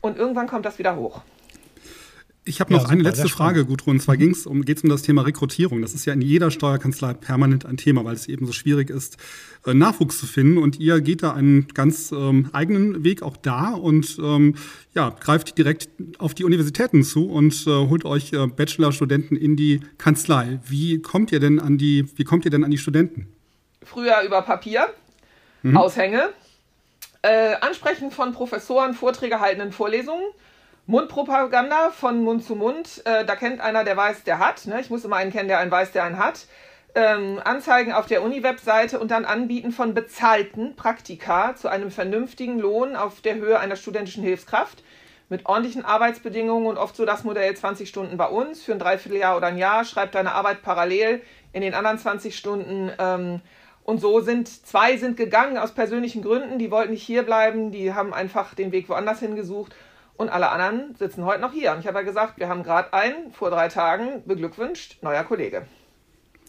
[SPEAKER 5] und irgendwann kommt das wieder hoch.
[SPEAKER 3] Ich habe noch ja, super, eine letzte Frage, Gudrun. Und zwar mhm. um, geht es um das Thema Rekrutierung. Das ist ja in jeder Steuerkanzlei permanent ein Thema, weil es eben so schwierig ist, äh, Nachwuchs zu finden. Und ihr geht da einen ganz ähm, eigenen Weg auch da und ähm, ja, greift direkt auf die Universitäten zu und äh, holt euch äh, Bachelorstudenten in die Kanzlei. Wie kommt ihr denn an die, wie kommt ihr denn an die Studenten?
[SPEAKER 5] Früher über Papier, mhm. Aushänge, äh, Ansprechen von Professoren, Vorträge halten in Vorlesungen Mundpropaganda von Mund zu Mund. Äh, da kennt einer, der weiß, der hat. Ne? Ich muss immer einen kennen, der einen weiß, der einen hat. Ähm, Anzeigen auf der Uni-Webseite und dann Anbieten von bezahlten Praktika zu einem vernünftigen Lohn auf der Höhe einer studentischen Hilfskraft. mit ordentlichen Arbeitsbedingungen und oft so das Modell 20 Stunden bei uns für ein Dreivierteljahr oder ein Jahr, schreib deine Arbeit parallel in den anderen 20 Stunden. Ähm, und so sind zwei sind gegangen aus persönlichen Gründen, die wollten nicht hier bleiben, die haben einfach den Weg woanders hingesucht und alle anderen sitzen heute noch hier. Und ich habe ja gesagt, wir haben gerade einen vor drei Tagen beglückwünscht, neuer Kollege.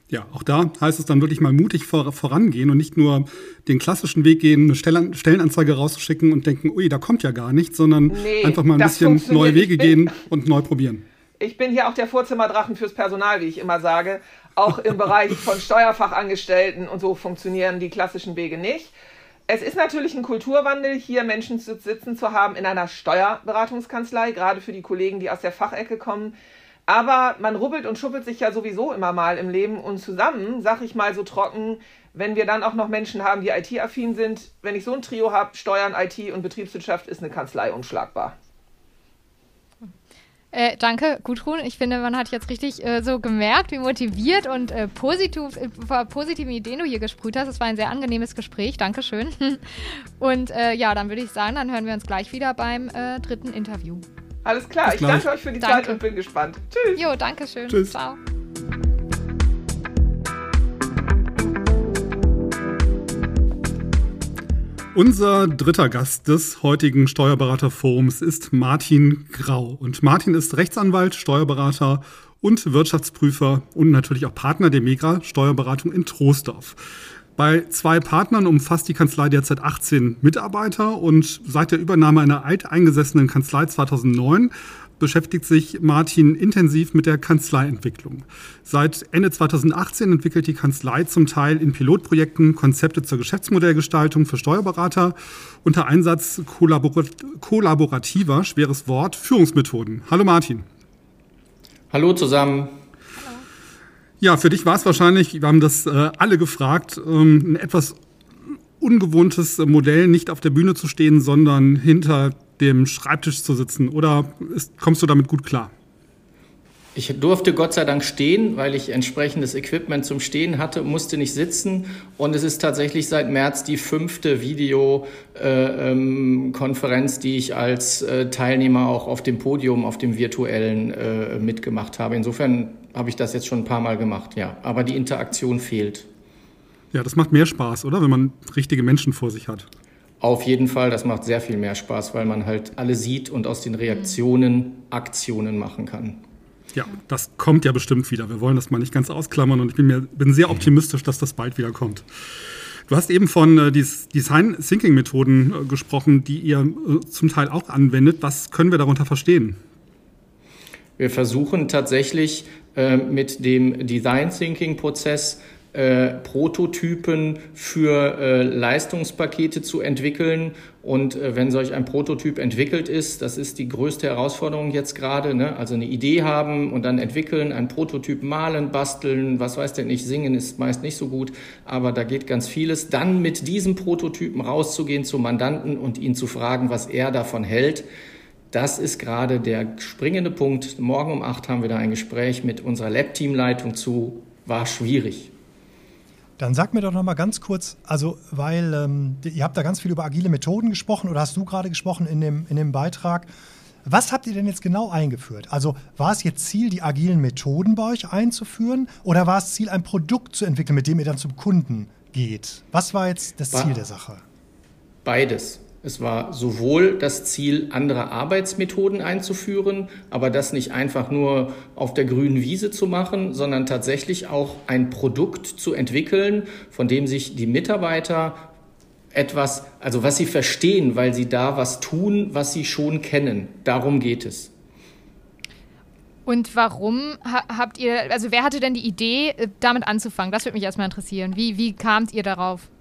[SPEAKER 3] Ja, auch da heißt es dann wirklich mal mutig vor, vorangehen und nicht nur den klassischen Weg gehen, eine Stellenanzeige rauszuschicken und denken, ui, da kommt ja gar nichts, sondern nee, einfach mal ein bisschen neue Wege gehen und neu probieren.
[SPEAKER 5] Ich bin hier auch der Vorzimmerdrachen fürs Personal, wie ich immer sage. Auch im Bereich *laughs* von Steuerfachangestellten und so funktionieren die klassischen Wege nicht. Es ist natürlich ein Kulturwandel, hier Menschen sitzen zu haben in einer Steuerberatungskanzlei, gerade für die Kollegen, die aus der Fachecke kommen. Aber man rubbelt und schuppelt sich ja sowieso immer mal im Leben und zusammen, sag ich mal so trocken, wenn wir dann auch noch Menschen haben, die IT-affin sind, wenn ich so ein Trio habe, Steuern, IT und Betriebswirtschaft, ist eine Kanzlei unschlagbar.
[SPEAKER 2] Äh, danke, Gudrun. Ich finde, man hat jetzt richtig äh, so gemerkt, wie motiviert und äh, positiv, äh, positiven Ideen du hier gesprüht hast. Es war ein sehr angenehmes Gespräch. Dankeschön. *laughs* und äh, ja, dann würde ich sagen, dann hören wir uns gleich wieder beim äh, dritten Interview.
[SPEAKER 5] Alles klar. ich danke euch für die danke. Zeit und bin gespannt.
[SPEAKER 2] Tschüss. Jo, danke schön. Tschüss. Ciao.
[SPEAKER 3] Unser dritter Gast des heutigen Steuerberaterforums ist Martin Grau. Und Martin ist Rechtsanwalt, Steuerberater und Wirtschaftsprüfer und natürlich auch Partner der Megra Steuerberatung in Troisdorf. Bei zwei Partnern umfasst die Kanzlei derzeit 18 Mitarbeiter und seit der Übernahme einer alteingesessenen Kanzlei 2009 beschäftigt sich Martin intensiv mit der Kanzleientwicklung. Seit Ende 2018 entwickelt die Kanzlei zum Teil in Pilotprojekten Konzepte zur Geschäftsmodellgestaltung für Steuerberater unter Einsatz kollaborat kollaborativer, schweres Wort, Führungsmethoden. Hallo Martin.
[SPEAKER 6] Hallo zusammen.
[SPEAKER 3] Ja, für dich war es wahrscheinlich, wir haben das äh, alle gefragt, ähm, ein etwas ungewohntes Modell, nicht auf der Bühne zu stehen, sondern hinter dem Schreibtisch zu sitzen? Oder ist, kommst du damit gut klar?
[SPEAKER 6] Ich durfte Gott sei Dank stehen, weil ich entsprechendes Equipment zum Stehen hatte, musste nicht sitzen. Und es ist tatsächlich seit März die fünfte Videokonferenz, äh, ähm, die ich als äh, Teilnehmer auch auf dem Podium, auf dem virtuellen äh, mitgemacht habe. Insofern habe ich das jetzt schon ein paar Mal gemacht, ja. Aber die Interaktion fehlt.
[SPEAKER 3] Ja, das macht mehr Spaß, oder? Wenn man richtige Menschen vor sich hat.
[SPEAKER 6] Auf jeden Fall, das macht sehr viel mehr Spaß, weil man halt alle sieht und aus den Reaktionen Aktionen machen kann.
[SPEAKER 3] Ja, das kommt ja bestimmt wieder. Wir wollen das mal nicht ganz ausklammern und ich bin, mir, bin sehr optimistisch, dass das bald wieder kommt. Du hast eben von äh, Design Thinking Methoden äh, gesprochen, die ihr äh, zum Teil auch anwendet. Was können wir darunter verstehen?
[SPEAKER 6] Wir versuchen tatsächlich äh, mit dem Design Thinking Prozess äh, Prototypen für äh, Leistungspakete zu entwickeln. Und äh, wenn solch ein Prototyp entwickelt ist, das ist die größte Herausforderung jetzt gerade, ne? also eine Idee haben und dann entwickeln, einen Prototyp malen, basteln, was weiß denn nicht, singen ist meist nicht so gut, aber da geht ganz vieles. Dann mit diesem Prototypen rauszugehen zum Mandanten und ihn zu fragen, was er davon hält. Das ist gerade der springende Punkt. Morgen um acht haben wir da ein Gespräch mit unserer Lab-Teamleitung zu. War schwierig.
[SPEAKER 1] Dann sag mir doch noch mal ganz kurz, also weil ähm, ihr habt da ganz viel über agile Methoden gesprochen oder hast du gerade gesprochen in dem, in dem Beitrag. Was habt ihr denn jetzt genau eingeführt? Also war es jetzt Ziel, die agilen Methoden bei euch einzuführen oder war es Ziel, ein Produkt zu entwickeln, mit dem ihr dann zum Kunden geht? Was war jetzt das Ziel der Sache?
[SPEAKER 6] Beides. Es war sowohl das Ziel, andere Arbeitsmethoden einzuführen, aber das nicht einfach nur auf der grünen Wiese zu machen, sondern tatsächlich auch ein Produkt zu entwickeln, von dem sich die Mitarbeiter etwas, also was sie verstehen, weil sie da was tun, was sie schon kennen. Darum geht es.
[SPEAKER 2] Und warum habt ihr, also wer hatte denn die Idee, äh, damit anzufangen? Das würde mich erstmal interessieren. Wie, wie kamt ihr darauf?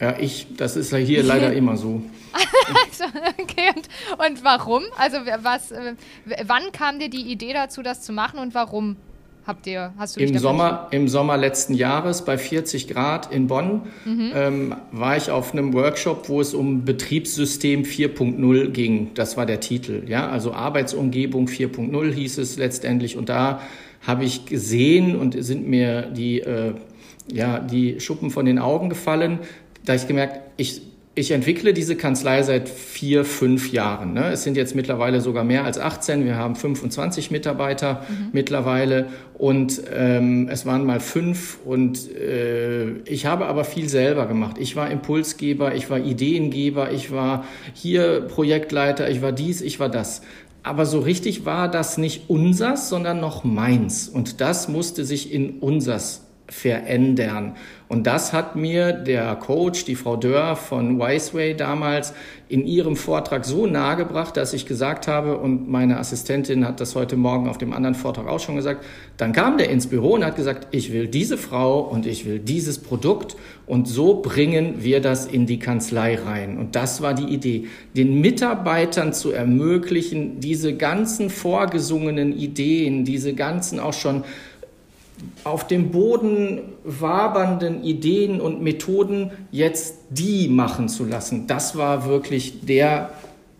[SPEAKER 6] Ja, ich, das ist ja hier leider *laughs* immer so.
[SPEAKER 2] okay, und, und warum? Also was, äh, wann kam dir die Idee dazu, das zu machen und warum habt ihr, hast du
[SPEAKER 6] Im Sommer, Im Sommer letzten Jahres bei 40 Grad in Bonn mhm. ähm, war ich auf einem Workshop, wo es um Betriebssystem 4.0 ging. Das war der Titel. Ja, also Arbeitsumgebung 4.0 hieß es letztendlich. Und da habe ich gesehen und sind mir die, äh, ja, die Schuppen von den Augen gefallen, da ich gemerkt, ich ich entwickle diese Kanzlei seit vier, fünf Jahren. Ne? Es sind jetzt mittlerweile sogar mehr als 18. Wir haben 25 Mitarbeiter mhm. mittlerweile und ähm, es waren mal fünf. Und äh, ich habe aber viel selber gemacht. Ich war Impulsgeber, ich war Ideengeber, ich war hier Projektleiter, ich war dies, ich war das. Aber so richtig war das nicht unsers, sondern noch meins. Und das musste sich in unsers verändern. Und das hat mir der Coach, die Frau Dörr von Wiseway damals in ihrem Vortrag so nahegebracht, dass ich gesagt habe, und meine Assistentin hat das heute Morgen auf dem anderen Vortrag auch schon gesagt, dann kam der ins Büro und hat gesagt, ich will diese Frau und ich will dieses Produkt und so bringen wir das in die Kanzlei rein. Und das war die Idee, den Mitarbeitern zu ermöglichen, diese ganzen vorgesungenen Ideen, diese ganzen auch schon auf dem Boden wabernden Ideen und Methoden jetzt die machen zu lassen. Das war wirklich der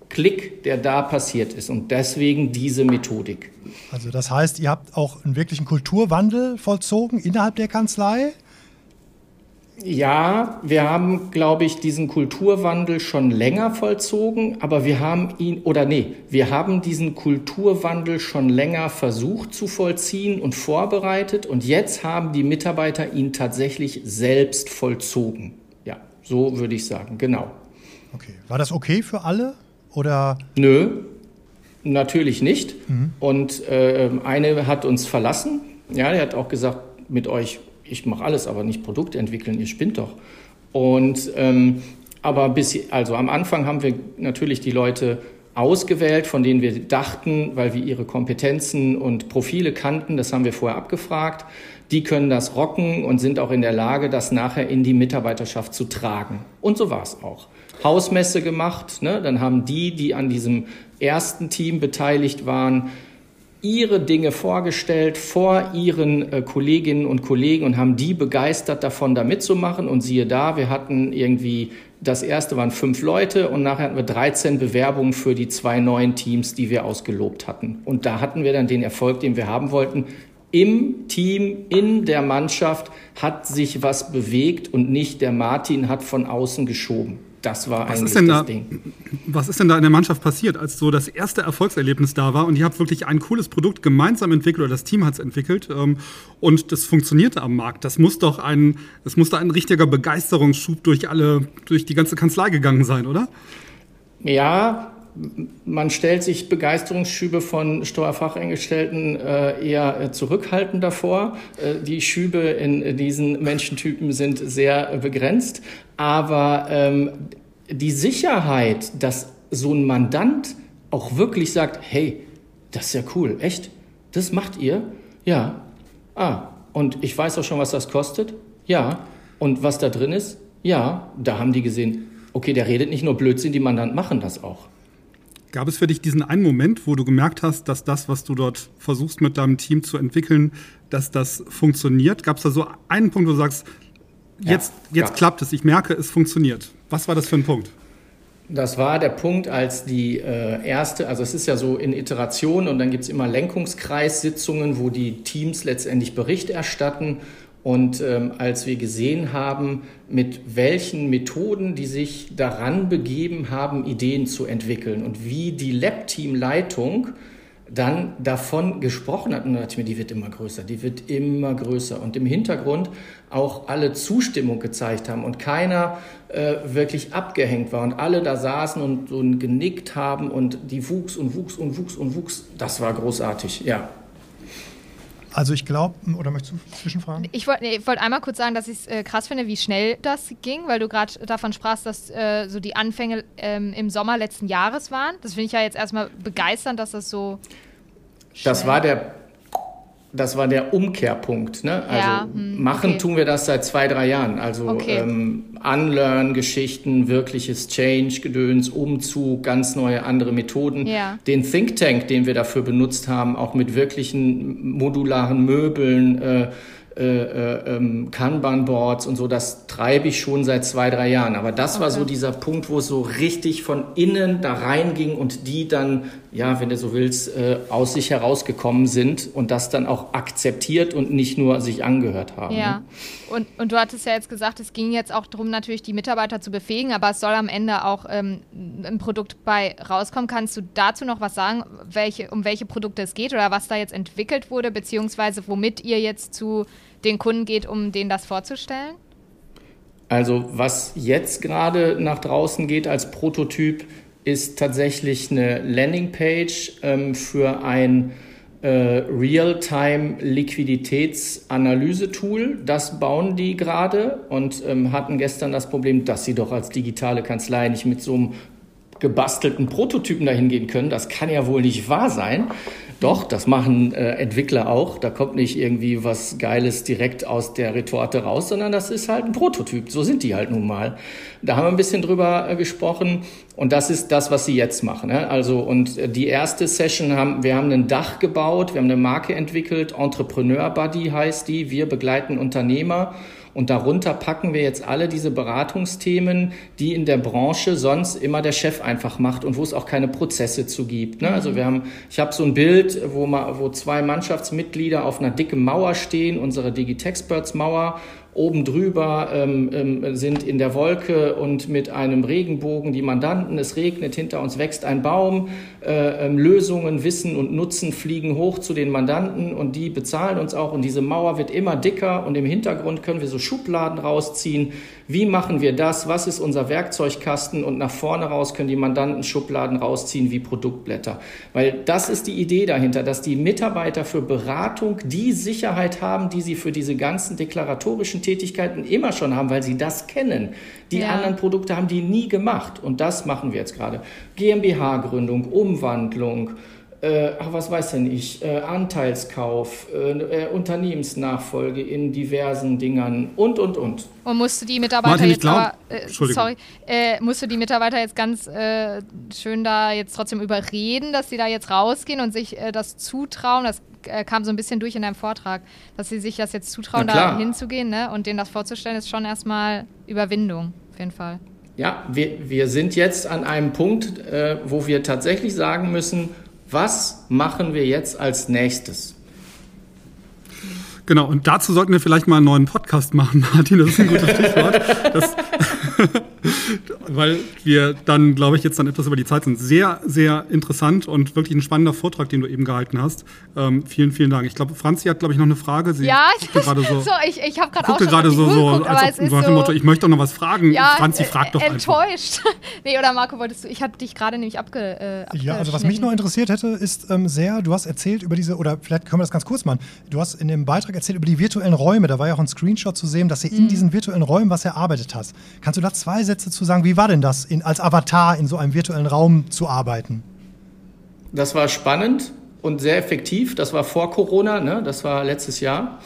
[SPEAKER 6] Klick, der da passiert ist und deswegen diese Methodik.
[SPEAKER 1] Also das heißt, ihr habt auch einen wirklichen Kulturwandel vollzogen innerhalb der Kanzlei?
[SPEAKER 6] Ja, wir haben, glaube ich, diesen Kulturwandel schon länger vollzogen, aber wir haben ihn, oder nee, wir haben diesen Kulturwandel schon länger versucht zu vollziehen und vorbereitet und jetzt haben die Mitarbeiter ihn tatsächlich selbst vollzogen. Ja, so würde ich sagen, genau.
[SPEAKER 1] Okay. War das okay für alle oder?
[SPEAKER 6] Nö, natürlich nicht. Mhm. Und äh, eine hat uns verlassen. Ja, der hat auch gesagt, mit euch ich mache alles, aber nicht Produkte entwickeln, ihr spinnt doch. Und ähm, aber bis, also am Anfang haben wir natürlich die Leute ausgewählt, von denen wir dachten, weil wir ihre Kompetenzen und Profile kannten, das haben wir vorher abgefragt, die können das rocken und sind auch in der Lage, das nachher in die Mitarbeiterschaft zu tragen. Und so war es auch. Hausmesse gemacht, ne? dann haben die, die an diesem ersten Team beteiligt waren, ihre Dinge vorgestellt vor ihren äh, Kolleginnen und Kollegen und haben die begeistert davon, da mitzumachen. Und siehe da, wir hatten irgendwie, das erste waren fünf Leute und nachher hatten wir 13 Bewerbungen für die zwei neuen Teams, die wir ausgelobt hatten. Und da hatten wir dann den Erfolg, den wir haben wollten. Im Team, in der Mannschaft hat sich was bewegt und nicht der Martin hat von außen geschoben. Das war was eigentlich das
[SPEAKER 3] da,
[SPEAKER 6] Ding.
[SPEAKER 3] Was ist denn da in der Mannschaft passiert, als so das erste Erfolgserlebnis da war und ihr habt wirklich ein cooles Produkt gemeinsam entwickelt oder das Team hat es entwickelt ähm, und das funktionierte am Markt? Das muss doch ein, das muss da ein richtiger Begeisterungsschub durch alle, durch die ganze Kanzlei gegangen sein, oder?
[SPEAKER 6] Ja, man stellt sich Begeisterungsschübe von Steuerfachangestellten äh, eher äh, zurückhaltend davor. Äh, die Schübe in diesen Menschentypen sind sehr begrenzt. Aber ähm, die Sicherheit, dass so ein Mandant auch wirklich sagt, hey, das ist ja cool, echt? Das macht ihr? Ja. Ah, und ich weiß auch schon, was das kostet? Ja. Und was da drin ist? Ja. Da haben die gesehen, okay, der redet nicht nur Blödsinn, die Mandanten machen das auch.
[SPEAKER 3] Gab es für dich diesen einen Moment, wo du gemerkt hast, dass das, was du dort versuchst mit deinem Team zu entwickeln, dass das funktioniert? Gab es da so einen Punkt, wo du sagst, jetzt, ja, jetzt ja. klappt es, ich merke, es funktioniert. Was war das für ein Punkt?
[SPEAKER 6] Das war der Punkt, als die äh, erste, also es ist ja so in Iteration und dann gibt es immer Lenkungskreissitzungen, wo die Teams letztendlich Bericht erstatten. Und ähm, als wir gesehen haben, mit welchen Methoden die sich daran begeben haben, Ideen zu entwickeln und wie die Lab-Team-Leitung dann davon gesprochen hat, und da dachte ich mir, die wird immer größer, die wird immer größer. Und im Hintergrund auch alle Zustimmung gezeigt haben und keiner äh, wirklich abgehängt war und alle da saßen und, und genickt haben und die wuchs und wuchs und wuchs und wuchs. Das war großartig, ja.
[SPEAKER 1] Also ich glaube, oder möchtest du zwischenfragen?
[SPEAKER 2] Ich wollte nee, wollt einmal kurz sagen, dass ich es äh, krass finde, wie schnell das ging, weil du gerade davon sprachst, dass äh, so die Anfänge ähm, im Sommer letzten Jahres waren. Das finde ich ja jetzt erstmal begeisternd, dass das so.
[SPEAKER 6] Das war der das war der Umkehrpunkt. Ne? Also ja, hm, machen okay. tun wir das seit zwei, drei Jahren. Also okay. ähm, Unlearn-Geschichten, wirkliches Change-Gedöns, Umzug, ganz neue andere Methoden. Ja. Den Think Tank, den wir dafür benutzt haben, auch mit wirklichen modularen Möbeln, äh, äh, äh, ähm, Kanban-Boards und so, das treibe ich schon seit zwei, drei Jahren. Aber das okay. war so dieser Punkt, wo es so richtig von innen da reinging und die dann, ja, wenn du so willst, äh, aus sich herausgekommen sind und das dann auch akzeptiert und nicht nur sich angehört haben.
[SPEAKER 2] Ja. Ne? Und, und du hattest ja jetzt gesagt, es ging jetzt auch darum, natürlich die Mitarbeiter zu befähigen, aber es soll am Ende auch ähm, ein Produkt bei rauskommen. Kannst du dazu noch was sagen, welche, um welche Produkte es geht oder was da jetzt entwickelt wurde, beziehungsweise womit ihr jetzt zu den Kunden geht, um denen das vorzustellen?
[SPEAKER 6] Also was jetzt gerade nach draußen geht als Prototyp, ist tatsächlich eine Landingpage ähm, für ein äh, Real-Time-Liquiditätsanalyse-Tool. Das bauen die gerade und ähm, hatten gestern das Problem, dass sie doch als digitale Kanzlei nicht mit so einem gebastelten Prototypen dahin gehen können. Das kann ja wohl nicht wahr sein. Doch, das machen äh, Entwickler auch. Da kommt nicht irgendwie was Geiles direkt aus der Retorte raus, sondern das ist halt ein Prototyp. So sind die halt nun mal. Da haben wir ein bisschen drüber äh, gesprochen und das ist das, was sie jetzt machen. Ne? Also und äh, die erste Session haben wir haben ein Dach gebaut, wir haben eine Marke entwickelt, Entrepreneur Buddy heißt die. Wir begleiten Unternehmer und darunter packen wir jetzt alle diese Beratungsthemen, die in der Branche sonst immer der Chef einfach macht und wo es auch keine Prozesse zu gibt. Ne? Also wir haben, ich habe so ein Bild, wo, ma, wo zwei Mannschaftsmitglieder auf einer dicken Mauer stehen, unsere Digitexperts Mauer oben drüber ähm, ähm, sind in der Wolke und mit einem Regenbogen die Mandanten, es regnet, hinter uns wächst ein Baum, äh, ähm, Lösungen, Wissen und Nutzen fliegen hoch zu den Mandanten und die bezahlen uns auch und diese Mauer wird immer dicker und im Hintergrund können wir so Schubladen rausziehen. Wie machen wir das? Was ist unser Werkzeugkasten? Und nach vorne raus können die Mandanten Schubladen rausziehen wie Produktblätter. Weil das ist die Idee dahinter, dass die Mitarbeiter für Beratung die Sicherheit haben, die sie für diese ganzen deklaratorischen Tätigkeiten immer schon haben, weil sie das kennen. Die ja. anderen Produkte haben die nie gemacht. Und das machen wir jetzt gerade. GmbH-Gründung, Umwandlung, äh, was weiß denn ich, äh, Anteilskauf, äh, äh, Unternehmensnachfolge in diversen Dingern und, und, und.
[SPEAKER 2] Und musst du die Mitarbeiter Martin, jetzt glaub, aber, äh, sorry, äh, musst du die Mitarbeiter jetzt ganz schön da jetzt trotzdem überreden, dass sie da jetzt rausgehen und sich das zutrauen? Das kam so ein bisschen durch in deinem Vortrag, dass sie sich das jetzt zutrauen, da hinzugehen ne? und denen das vorzustellen, ist schon erstmal Überwindung, auf jeden Fall.
[SPEAKER 6] Ja, wir, wir sind jetzt an einem Punkt, wo wir tatsächlich sagen müssen, was machen wir jetzt als nächstes?
[SPEAKER 3] Genau, und dazu sollten wir vielleicht mal einen neuen Podcast machen, *laughs* Martin. Das ist ein gutes Stichwort. Das, *laughs* weil wir dann, glaube ich, jetzt dann etwas über die Zeit sind. Sehr, sehr interessant und wirklich ein spannender Vortrag, den du eben gehalten hast. Ähm, vielen, vielen Dank. Ich glaube, Franzi hat, glaube ich, noch eine Frage.
[SPEAKER 2] Sie ja, ich, *laughs* gerade so, so, ich, ich habe gerade auch
[SPEAKER 3] gerade so, so geguckt, als ob, nach dem Motto, ich möchte auch noch was fragen. Ja, Franzi, frag doch
[SPEAKER 2] enttäuscht. *laughs* nee, oder Marco, wolltest du, ich hatte dich gerade nämlich abge,
[SPEAKER 1] äh, Ja, also was mich noch interessiert hätte, ist ähm, sehr, du hast erzählt über diese, oder vielleicht können wir das ganz kurz machen, du hast in dem Beitrag erzählt über die virtuellen Räume, da war ja auch ein Screenshot zu sehen, dass ihr mhm. in diesen virtuellen Räumen was erarbeitet hast. Kannst du da zwei Sätze zu sagen, wie war denn das, in, als Avatar in so einem virtuellen Raum zu arbeiten?
[SPEAKER 6] Das war spannend und sehr effektiv. Das war vor Corona, ne? das war letztes Jahr.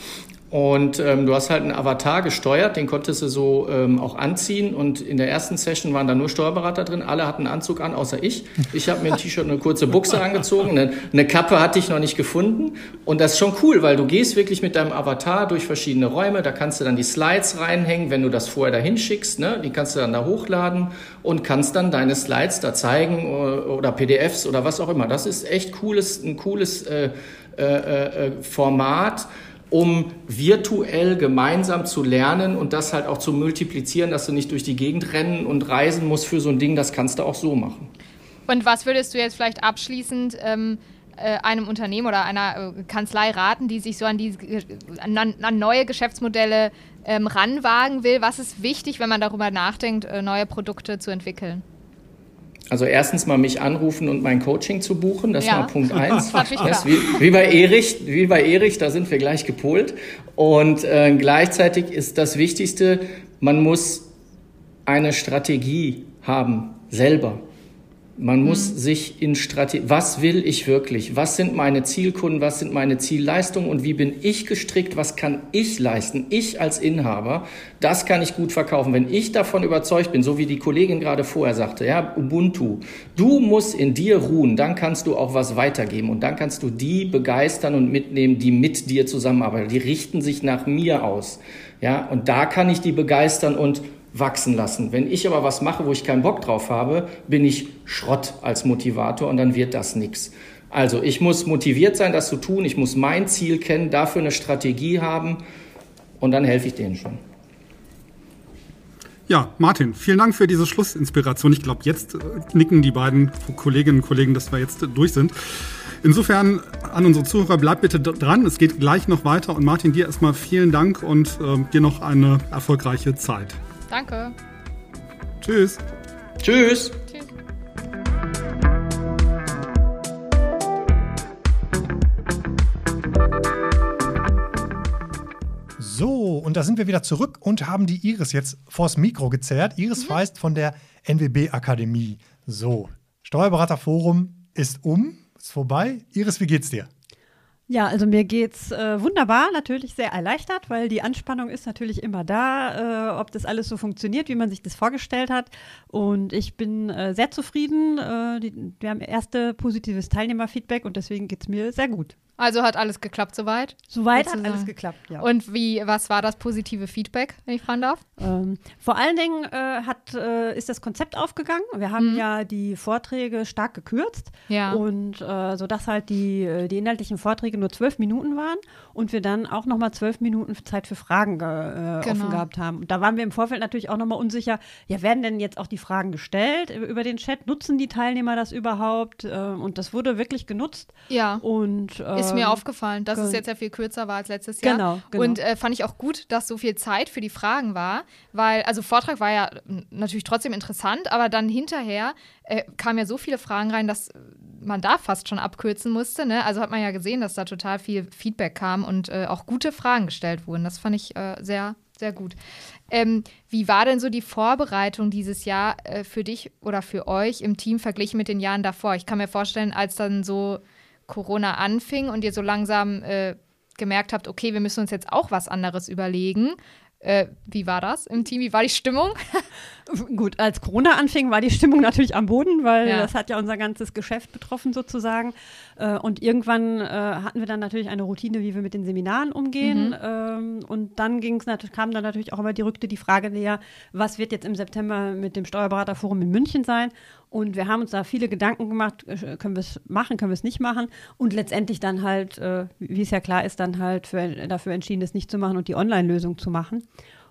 [SPEAKER 6] Und ähm, du hast halt einen Avatar gesteuert, den konntest du so ähm, auch anziehen. Und in der ersten Session waren da nur Steuerberater drin. Alle hatten einen Anzug an, außer ich. Ich habe mir ein T-Shirt und eine kurze Buchse angezogen. Eine, eine, Kappe hatte ich noch nicht gefunden. Und das ist schon cool, weil du gehst wirklich mit deinem Avatar durch verschiedene Räume. Da kannst du dann die Slides reinhängen, wenn du das vorher dahin schickst. Ne? Die kannst du dann da hochladen und kannst dann deine Slides da zeigen oder, PDFs oder was auch immer. Das ist echt cooles, ein cooles äh, äh, äh, Format um virtuell gemeinsam zu lernen und das halt auch zu multiplizieren, dass du nicht durch die Gegend rennen und reisen musst für so ein Ding, das kannst du auch so machen.
[SPEAKER 2] Und was würdest du jetzt vielleicht abschließend ähm, äh, einem Unternehmen oder einer äh, Kanzlei raten, die sich so an, die, an, an neue Geschäftsmodelle ähm, ranwagen will? Was ist wichtig, wenn man darüber nachdenkt, äh, neue Produkte zu entwickeln?
[SPEAKER 6] Also erstens mal mich anrufen und mein Coaching zu buchen, das ja. war Punkt *laughs* eins. Das wie, wie, bei Erich, wie bei Erich, da sind wir gleich gepolt. Und äh, gleichzeitig ist das Wichtigste, man muss eine Strategie haben, selber. Man mhm. muss sich in Strategie, was will ich wirklich? Was sind meine Zielkunden? Was sind meine Zielleistungen? Und wie bin ich gestrickt? Was kann ich leisten? Ich als Inhaber, das kann ich gut verkaufen. Wenn ich davon überzeugt bin, so wie die Kollegin gerade vorher sagte, ja, Ubuntu, du musst in dir ruhen, dann kannst du auch was weitergeben und dann kannst du die begeistern und mitnehmen, die mit dir zusammenarbeiten. Die richten sich nach mir aus. Ja, und da kann ich die begeistern und wachsen lassen. Wenn ich aber was mache, wo ich keinen Bock drauf habe, bin ich Schrott als Motivator und dann wird das nichts. Also ich muss motiviert sein, das zu tun. Ich muss mein Ziel kennen, dafür eine Strategie haben und dann helfe ich denen schon.
[SPEAKER 3] Ja, Martin, vielen Dank für diese Schlussinspiration. Ich glaube, jetzt äh, nicken die beiden Kolleginnen und Kollegen, dass wir jetzt durch sind. Insofern an unsere Zuhörer, bleibt bitte dran. Es geht gleich noch weiter. Und Martin, dir erstmal vielen Dank und äh, dir noch eine erfolgreiche Zeit.
[SPEAKER 2] Danke.
[SPEAKER 3] Tschüss.
[SPEAKER 6] Tschüss. Tschüss.
[SPEAKER 1] So, und da sind wir wieder zurück und haben die Iris jetzt vors Mikro gezerrt. Iris mhm. Feist von der NWB Akademie. So, Steuerberaterforum ist um, ist vorbei. Iris, wie geht's dir?
[SPEAKER 7] Ja, also mir geht's äh, wunderbar, natürlich sehr erleichtert, weil die Anspannung ist natürlich immer da, äh, ob das alles so funktioniert, wie man sich das vorgestellt hat. Und ich bin äh, sehr zufrieden. Äh, die, wir haben erste positives Teilnehmerfeedback und deswegen geht's mir sehr gut.
[SPEAKER 2] Also hat alles geklappt soweit?
[SPEAKER 7] Soweit hat alles geklappt, ja.
[SPEAKER 2] Und wie, was war das positive Feedback, wenn ich fragen darf?
[SPEAKER 7] Ähm, vor allen Dingen äh, hat, äh, ist das Konzept aufgegangen. Wir haben mhm. ja die Vorträge stark gekürzt.
[SPEAKER 2] Ja.
[SPEAKER 7] Und äh, sodass halt die, äh, die inhaltlichen Vorträge nur zwölf Minuten waren und wir dann auch nochmal zwölf Minuten Zeit für Fragen ge äh, genau. offen gehabt haben. Und da waren wir im Vorfeld natürlich auch nochmal unsicher, ja, werden denn jetzt auch die Fragen gestellt über den Chat? Nutzen die Teilnehmer das überhaupt? Ähm, und das wurde wirklich genutzt.
[SPEAKER 2] Ja.
[SPEAKER 7] Und
[SPEAKER 2] ist mir ähm, aufgefallen, dass es jetzt ja viel kürzer war als letztes Jahr.
[SPEAKER 7] Genau, genau.
[SPEAKER 2] Und äh, fand ich auch gut, dass so viel Zeit für die Fragen war, weil, also Vortrag war ja natürlich trotzdem interessant, aber dann hinterher äh, kamen ja so viele Fragen rein, dass man da fast schon abkürzen musste. Ne? Also hat man ja gesehen, dass da total viel Feedback kam und äh, auch gute Fragen gestellt wurden. Das fand ich äh, sehr, sehr gut. Ähm, wie war denn so die Vorbereitung dieses Jahr äh, für dich oder für euch im Team verglichen mit den Jahren davor? Ich kann mir vorstellen, als dann so Corona anfing und ihr so langsam äh, gemerkt habt, okay, wir müssen uns jetzt auch was anderes überlegen. Äh, wie war das im Team? Wie war die Stimmung? *laughs*
[SPEAKER 7] Gut, als Corona anfing, war die Stimmung natürlich am Boden, weil ja. das hat ja unser ganzes Geschäft betroffen sozusagen. Äh, und irgendwann äh, hatten wir dann natürlich eine Routine, wie wir mit den Seminaren umgehen. Mhm. Ähm, und dann ging's kam dann natürlich auch immer die rückte die Frage näher, was wird jetzt im September mit dem Steuerberaterforum in München sein? Und wir haben uns da viele Gedanken gemacht, äh, können wir es machen, können wir es nicht machen. Und letztendlich dann halt, äh, wie es ja klar ist, dann halt für, dafür entschieden, es nicht zu machen und die Online-Lösung zu machen.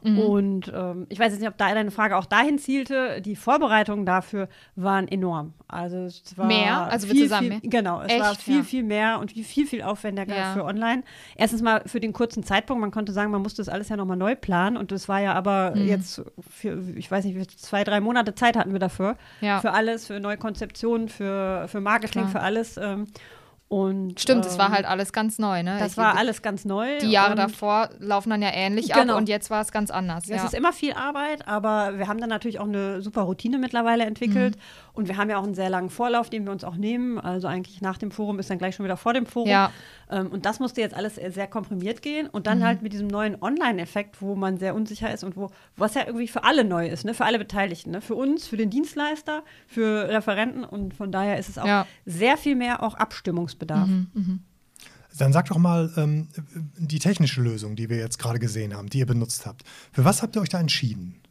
[SPEAKER 7] Mhm. Und ähm, ich weiß jetzt nicht, ob da deine Frage auch dahin zielte. Die Vorbereitungen dafür waren enorm. Also es war
[SPEAKER 2] mehr, also
[SPEAKER 7] viel,
[SPEAKER 2] zusammen
[SPEAKER 7] viel, genau, es Echt? war viel, ja. viel mehr und viel, viel aufwendiger ja. für online. Erstens mal für den kurzen Zeitpunkt. Man konnte sagen, man musste das alles ja nochmal neu planen und das war ja aber mhm. jetzt für, ich weiß nicht, zwei, drei Monate Zeit hatten wir dafür. Ja. Für alles, für neue Konzeptionen, für, für Marketing, Klar. für alles. Ähm, und,
[SPEAKER 2] Stimmt, es ähm, war halt alles ganz neu, ne?
[SPEAKER 7] Das ich, war alles ganz neu.
[SPEAKER 2] Die Jahre davor laufen dann ja ähnlich genau. ab und jetzt war es ganz anders.
[SPEAKER 7] Es
[SPEAKER 2] ja.
[SPEAKER 7] ist immer viel Arbeit, aber wir haben dann natürlich auch eine super Routine mittlerweile entwickelt. Mhm. Und wir haben ja auch einen sehr langen Vorlauf, den wir uns auch nehmen. Also eigentlich nach dem Forum ist dann gleich schon wieder vor dem Forum.
[SPEAKER 2] Ja.
[SPEAKER 7] Ähm, und das musste jetzt alles sehr komprimiert gehen. Und dann mhm. halt mit diesem neuen Online-Effekt, wo man sehr unsicher ist und wo, was ja irgendwie für alle neu ist, ne? für alle Beteiligten. Ne? Für uns, für den Dienstleister, für Referenten. Und von daher ist es auch ja. sehr viel mehr auch Abstimmungsbedarf. Mhm. Mhm.
[SPEAKER 1] Dann sag doch mal ähm, die technische Lösung, die wir jetzt gerade gesehen haben, die ihr benutzt habt. Für was habt ihr euch da entschieden?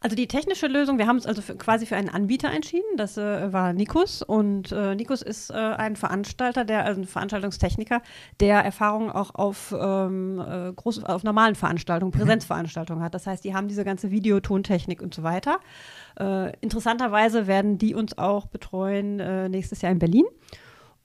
[SPEAKER 7] Also die technische Lösung, wir haben uns also für, quasi für einen Anbieter entschieden. Das äh, war Nikus und äh, Nikus ist äh, ein Veranstalter, der also ein Veranstaltungstechniker, der Erfahrung auch auf ähm, äh, groß, auf normalen Veranstaltungen, mhm. Präsenzveranstaltungen hat. Das heißt, die haben diese ganze Videotontechnik und so weiter. Äh, interessanterweise werden die uns auch betreuen äh, nächstes Jahr in Berlin.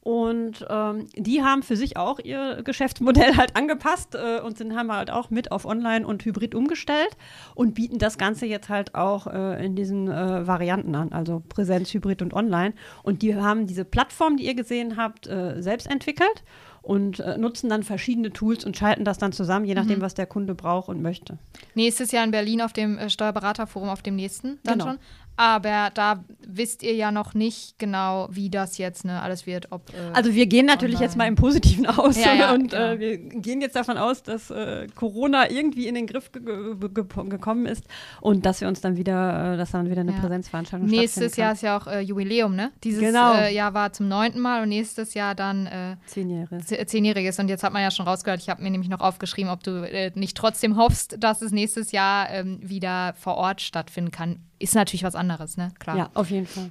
[SPEAKER 7] Und ähm, die haben für sich auch ihr Geschäftsmodell halt angepasst äh, und sind, haben halt auch mit auf Online und Hybrid umgestellt und bieten das Ganze jetzt halt auch äh, in diesen äh, Varianten an, also Präsenz, Hybrid und Online. Und die haben diese Plattform, die ihr gesehen habt, äh, selbst entwickelt und äh, nutzen dann verschiedene Tools und schalten das dann zusammen, je nachdem, mhm. was der Kunde braucht und möchte.
[SPEAKER 2] Nächstes Jahr in Berlin auf dem äh, Steuerberaterforum, auf dem nächsten dann genau. schon. Aber da wisst ihr ja noch nicht genau, wie das jetzt ne, alles wird. Ob, äh,
[SPEAKER 7] also wir gehen natürlich
[SPEAKER 2] online.
[SPEAKER 7] jetzt mal im Positiven aus
[SPEAKER 2] Ja, ja, *laughs*
[SPEAKER 7] und
[SPEAKER 2] genau.
[SPEAKER 7] äh, wir gehen jetzt davon aus, dass äh, Corona irgendwie in den Griff ge ge ge gekommen ist und dass wir uns dann wieder, äh, dass dann wieder eine
[SPEAKER 2] Ja.
[SPEAKER 7] Präsenzveranstaltung
[SPEAKER 2] Nächstes Jahr ist ja auch äh, Jubiläum, ne? Dieses
[SPEAKER 7] Genau.
[SPEAKER 2] äh, Jahr war zum neunten Mal und nächstes Jahr dann äh,
[SPEAKER 7] zehn Jahre.
[SPEAKER 2] ze- zehnjähriges. Und jetzt hat man ja schon rausgehört, ich habe mir nämlich noch aufgeschrieben, ob du äh, nicht trotzdem hoffst, dass es nächstes Jahr ähm, wieder vor Ort stattfinden kann. Ist natürlich was anderes, ne? Klar.
[SPEAKER 7] Ja, auf jeden Fall.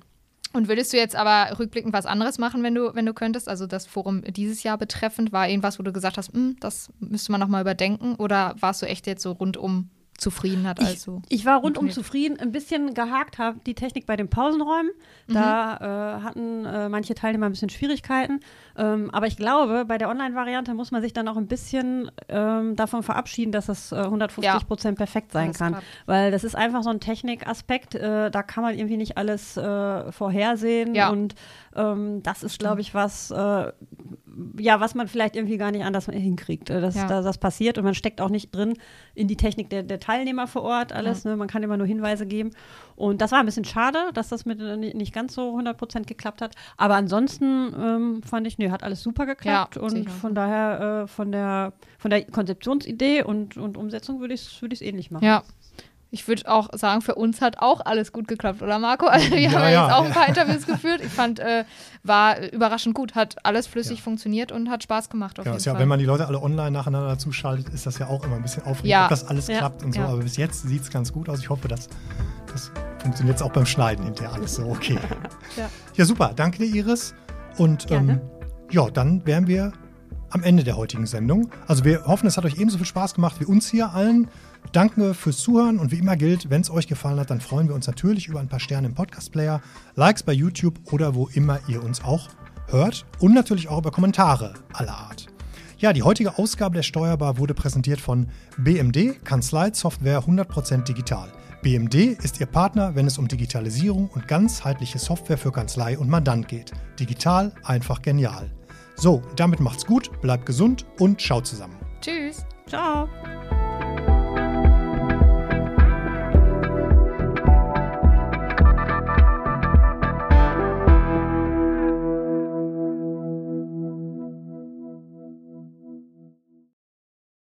[SPEAKER 2] Und würdest du jetzt aber rückblickend was anderes machen, wenn du, wenn du könntest? Also das Forum dieses Jahr betreffend, war irgendwas, wo du gesagt hast, "Hm, das müsste man nochmal überdenken? Oder warst du echt jetzt so rundum zufrieden? Hat
[SPEAKER 7] Ich,
[SPEAKER 2] also
[SPEAKER 7] ich war rundum zufrieden. Ein bisschen gehakt habe die Technik bei den Pausenräumen.
[SPEAKER 2] Mhm.
[SPEAKER 7] Da äh, hatten äh, manche Teilnehmer ein bisschen Schwierigkeiten. Ähm, aber ich glaube, bei der Online-Variante muss man sich dann auch ein bisschen ähm, davon verabschieden, dass es äh, 150
[SPEAKER 2] Ja.
[SPEAKER 7] Prozent perfekt sein
[SPEAKER 2] Alles
[SPEAKER 7] kann.
[SPEAKER 2] klar.
[SPEAKER 7] Weil das ist einfach so ein Technikaspekt. Äh, da kann man irgendwie nicht alles äh, vorhersehen.
[SPEAKER 2] Ja.
[SPEAKER 7] Und ähm, das ist, glaube ich, was, äh, ja, was man vielleicht irgendwie gar nicht anders hinkriegt. Äh, dass
[SPEAKER 2] Ja.
[SPEAKER 7] da, das passiert und man steckt auch nicht drin in die Technik der, der Teilnehmer vor Ort, alles. Ne? Man kann immer nur Hinweise geben. Und das war ein bisschen schade, dass das mit äh, nicht ganz so 100% geklappt hat. Aber ansonsten ähm, fand ich, nee, hat alles super geklappt.
[SPEAKER 2] Ja,
[SPEAKER 7] und
[SPEAKER 2] sicher.
[SPEAKER 7] von daher, äh, von, der, von der Konzeptionsidee und, und Umsetzung würde ich es würd ich's ähnlich machen.
[SPEAKER 2] Ja. Ich würde auch sagen, für uns hat auch alles gut geklappt, oder Marco? Also wir
[SPEAKER 1] Ja,
[SPEAKER 2] haben ja
[SPEAKER 1] ja,
[SPEAKER 2] jetzt auch
[SPEAKER 1] ja.
[SPEAKER 2] ein paar Interviews geführt. Ich fand, äh, war überraschend gut, hat alles flüssig funktioniert und hat Spaß gemacht auf
[SPEAKER 1] Ja,
[SPEAKER 2] jeden
[SPEAKER 1] ja,
[SPEAKER 2] Fall.
[SPEAKER 1] wenn man die Leute alle online nacheinander zuschaltet, ist das ja auch immer ein bisschen aufregend,
[SPEAKER 2] Ja.
[SPEAKER 1] ob das alles
[SPEAKER 7] Ja.
[SPEAKER 1] klappt und so.
[SPEAKER 2] Ja.
[SPEAKER 1] Aber bis jetzt sieht es ganz gut aus. Ich hoffe, dass das funktioniert jetzt auch beim Schneiden hinterher alles so okay. *laughs*
[SPEAKER 7] Ja.
[SPEAKER 1] ja, super. Danke dir, Iris. Und ähm, ja, dann wären wir am Ende der heutigen Sendung. Also wir hoffen, es hat euch ebenso viel Spaß gemacht wie uns hier allen. Danke fürs Zuhören und wie immer gilt, wenn es euch gefallen hat, dann freuen wir uns natürlich über ein paar Sterne im Podcast-Player, Likes bei YouTube oder wo immer ihr uns auch hört und natürlich auch über Kommentare aller Art. Ja, die heutige Ausgabe der Steuerbar wurde präsentiert von BMD, Kanzleisoftware 100% digital. BMD ist Ihr Partner, wenn es um Digitalisierung und ganzheitliche Software für Kanzlei und Mandant geht. Digital, einfach genial. So, damit macht's gut, bleibt gesund und schaut zusammen.
[SPEAKER 2] Tschüss.
[SPEAKER 7] Ciao.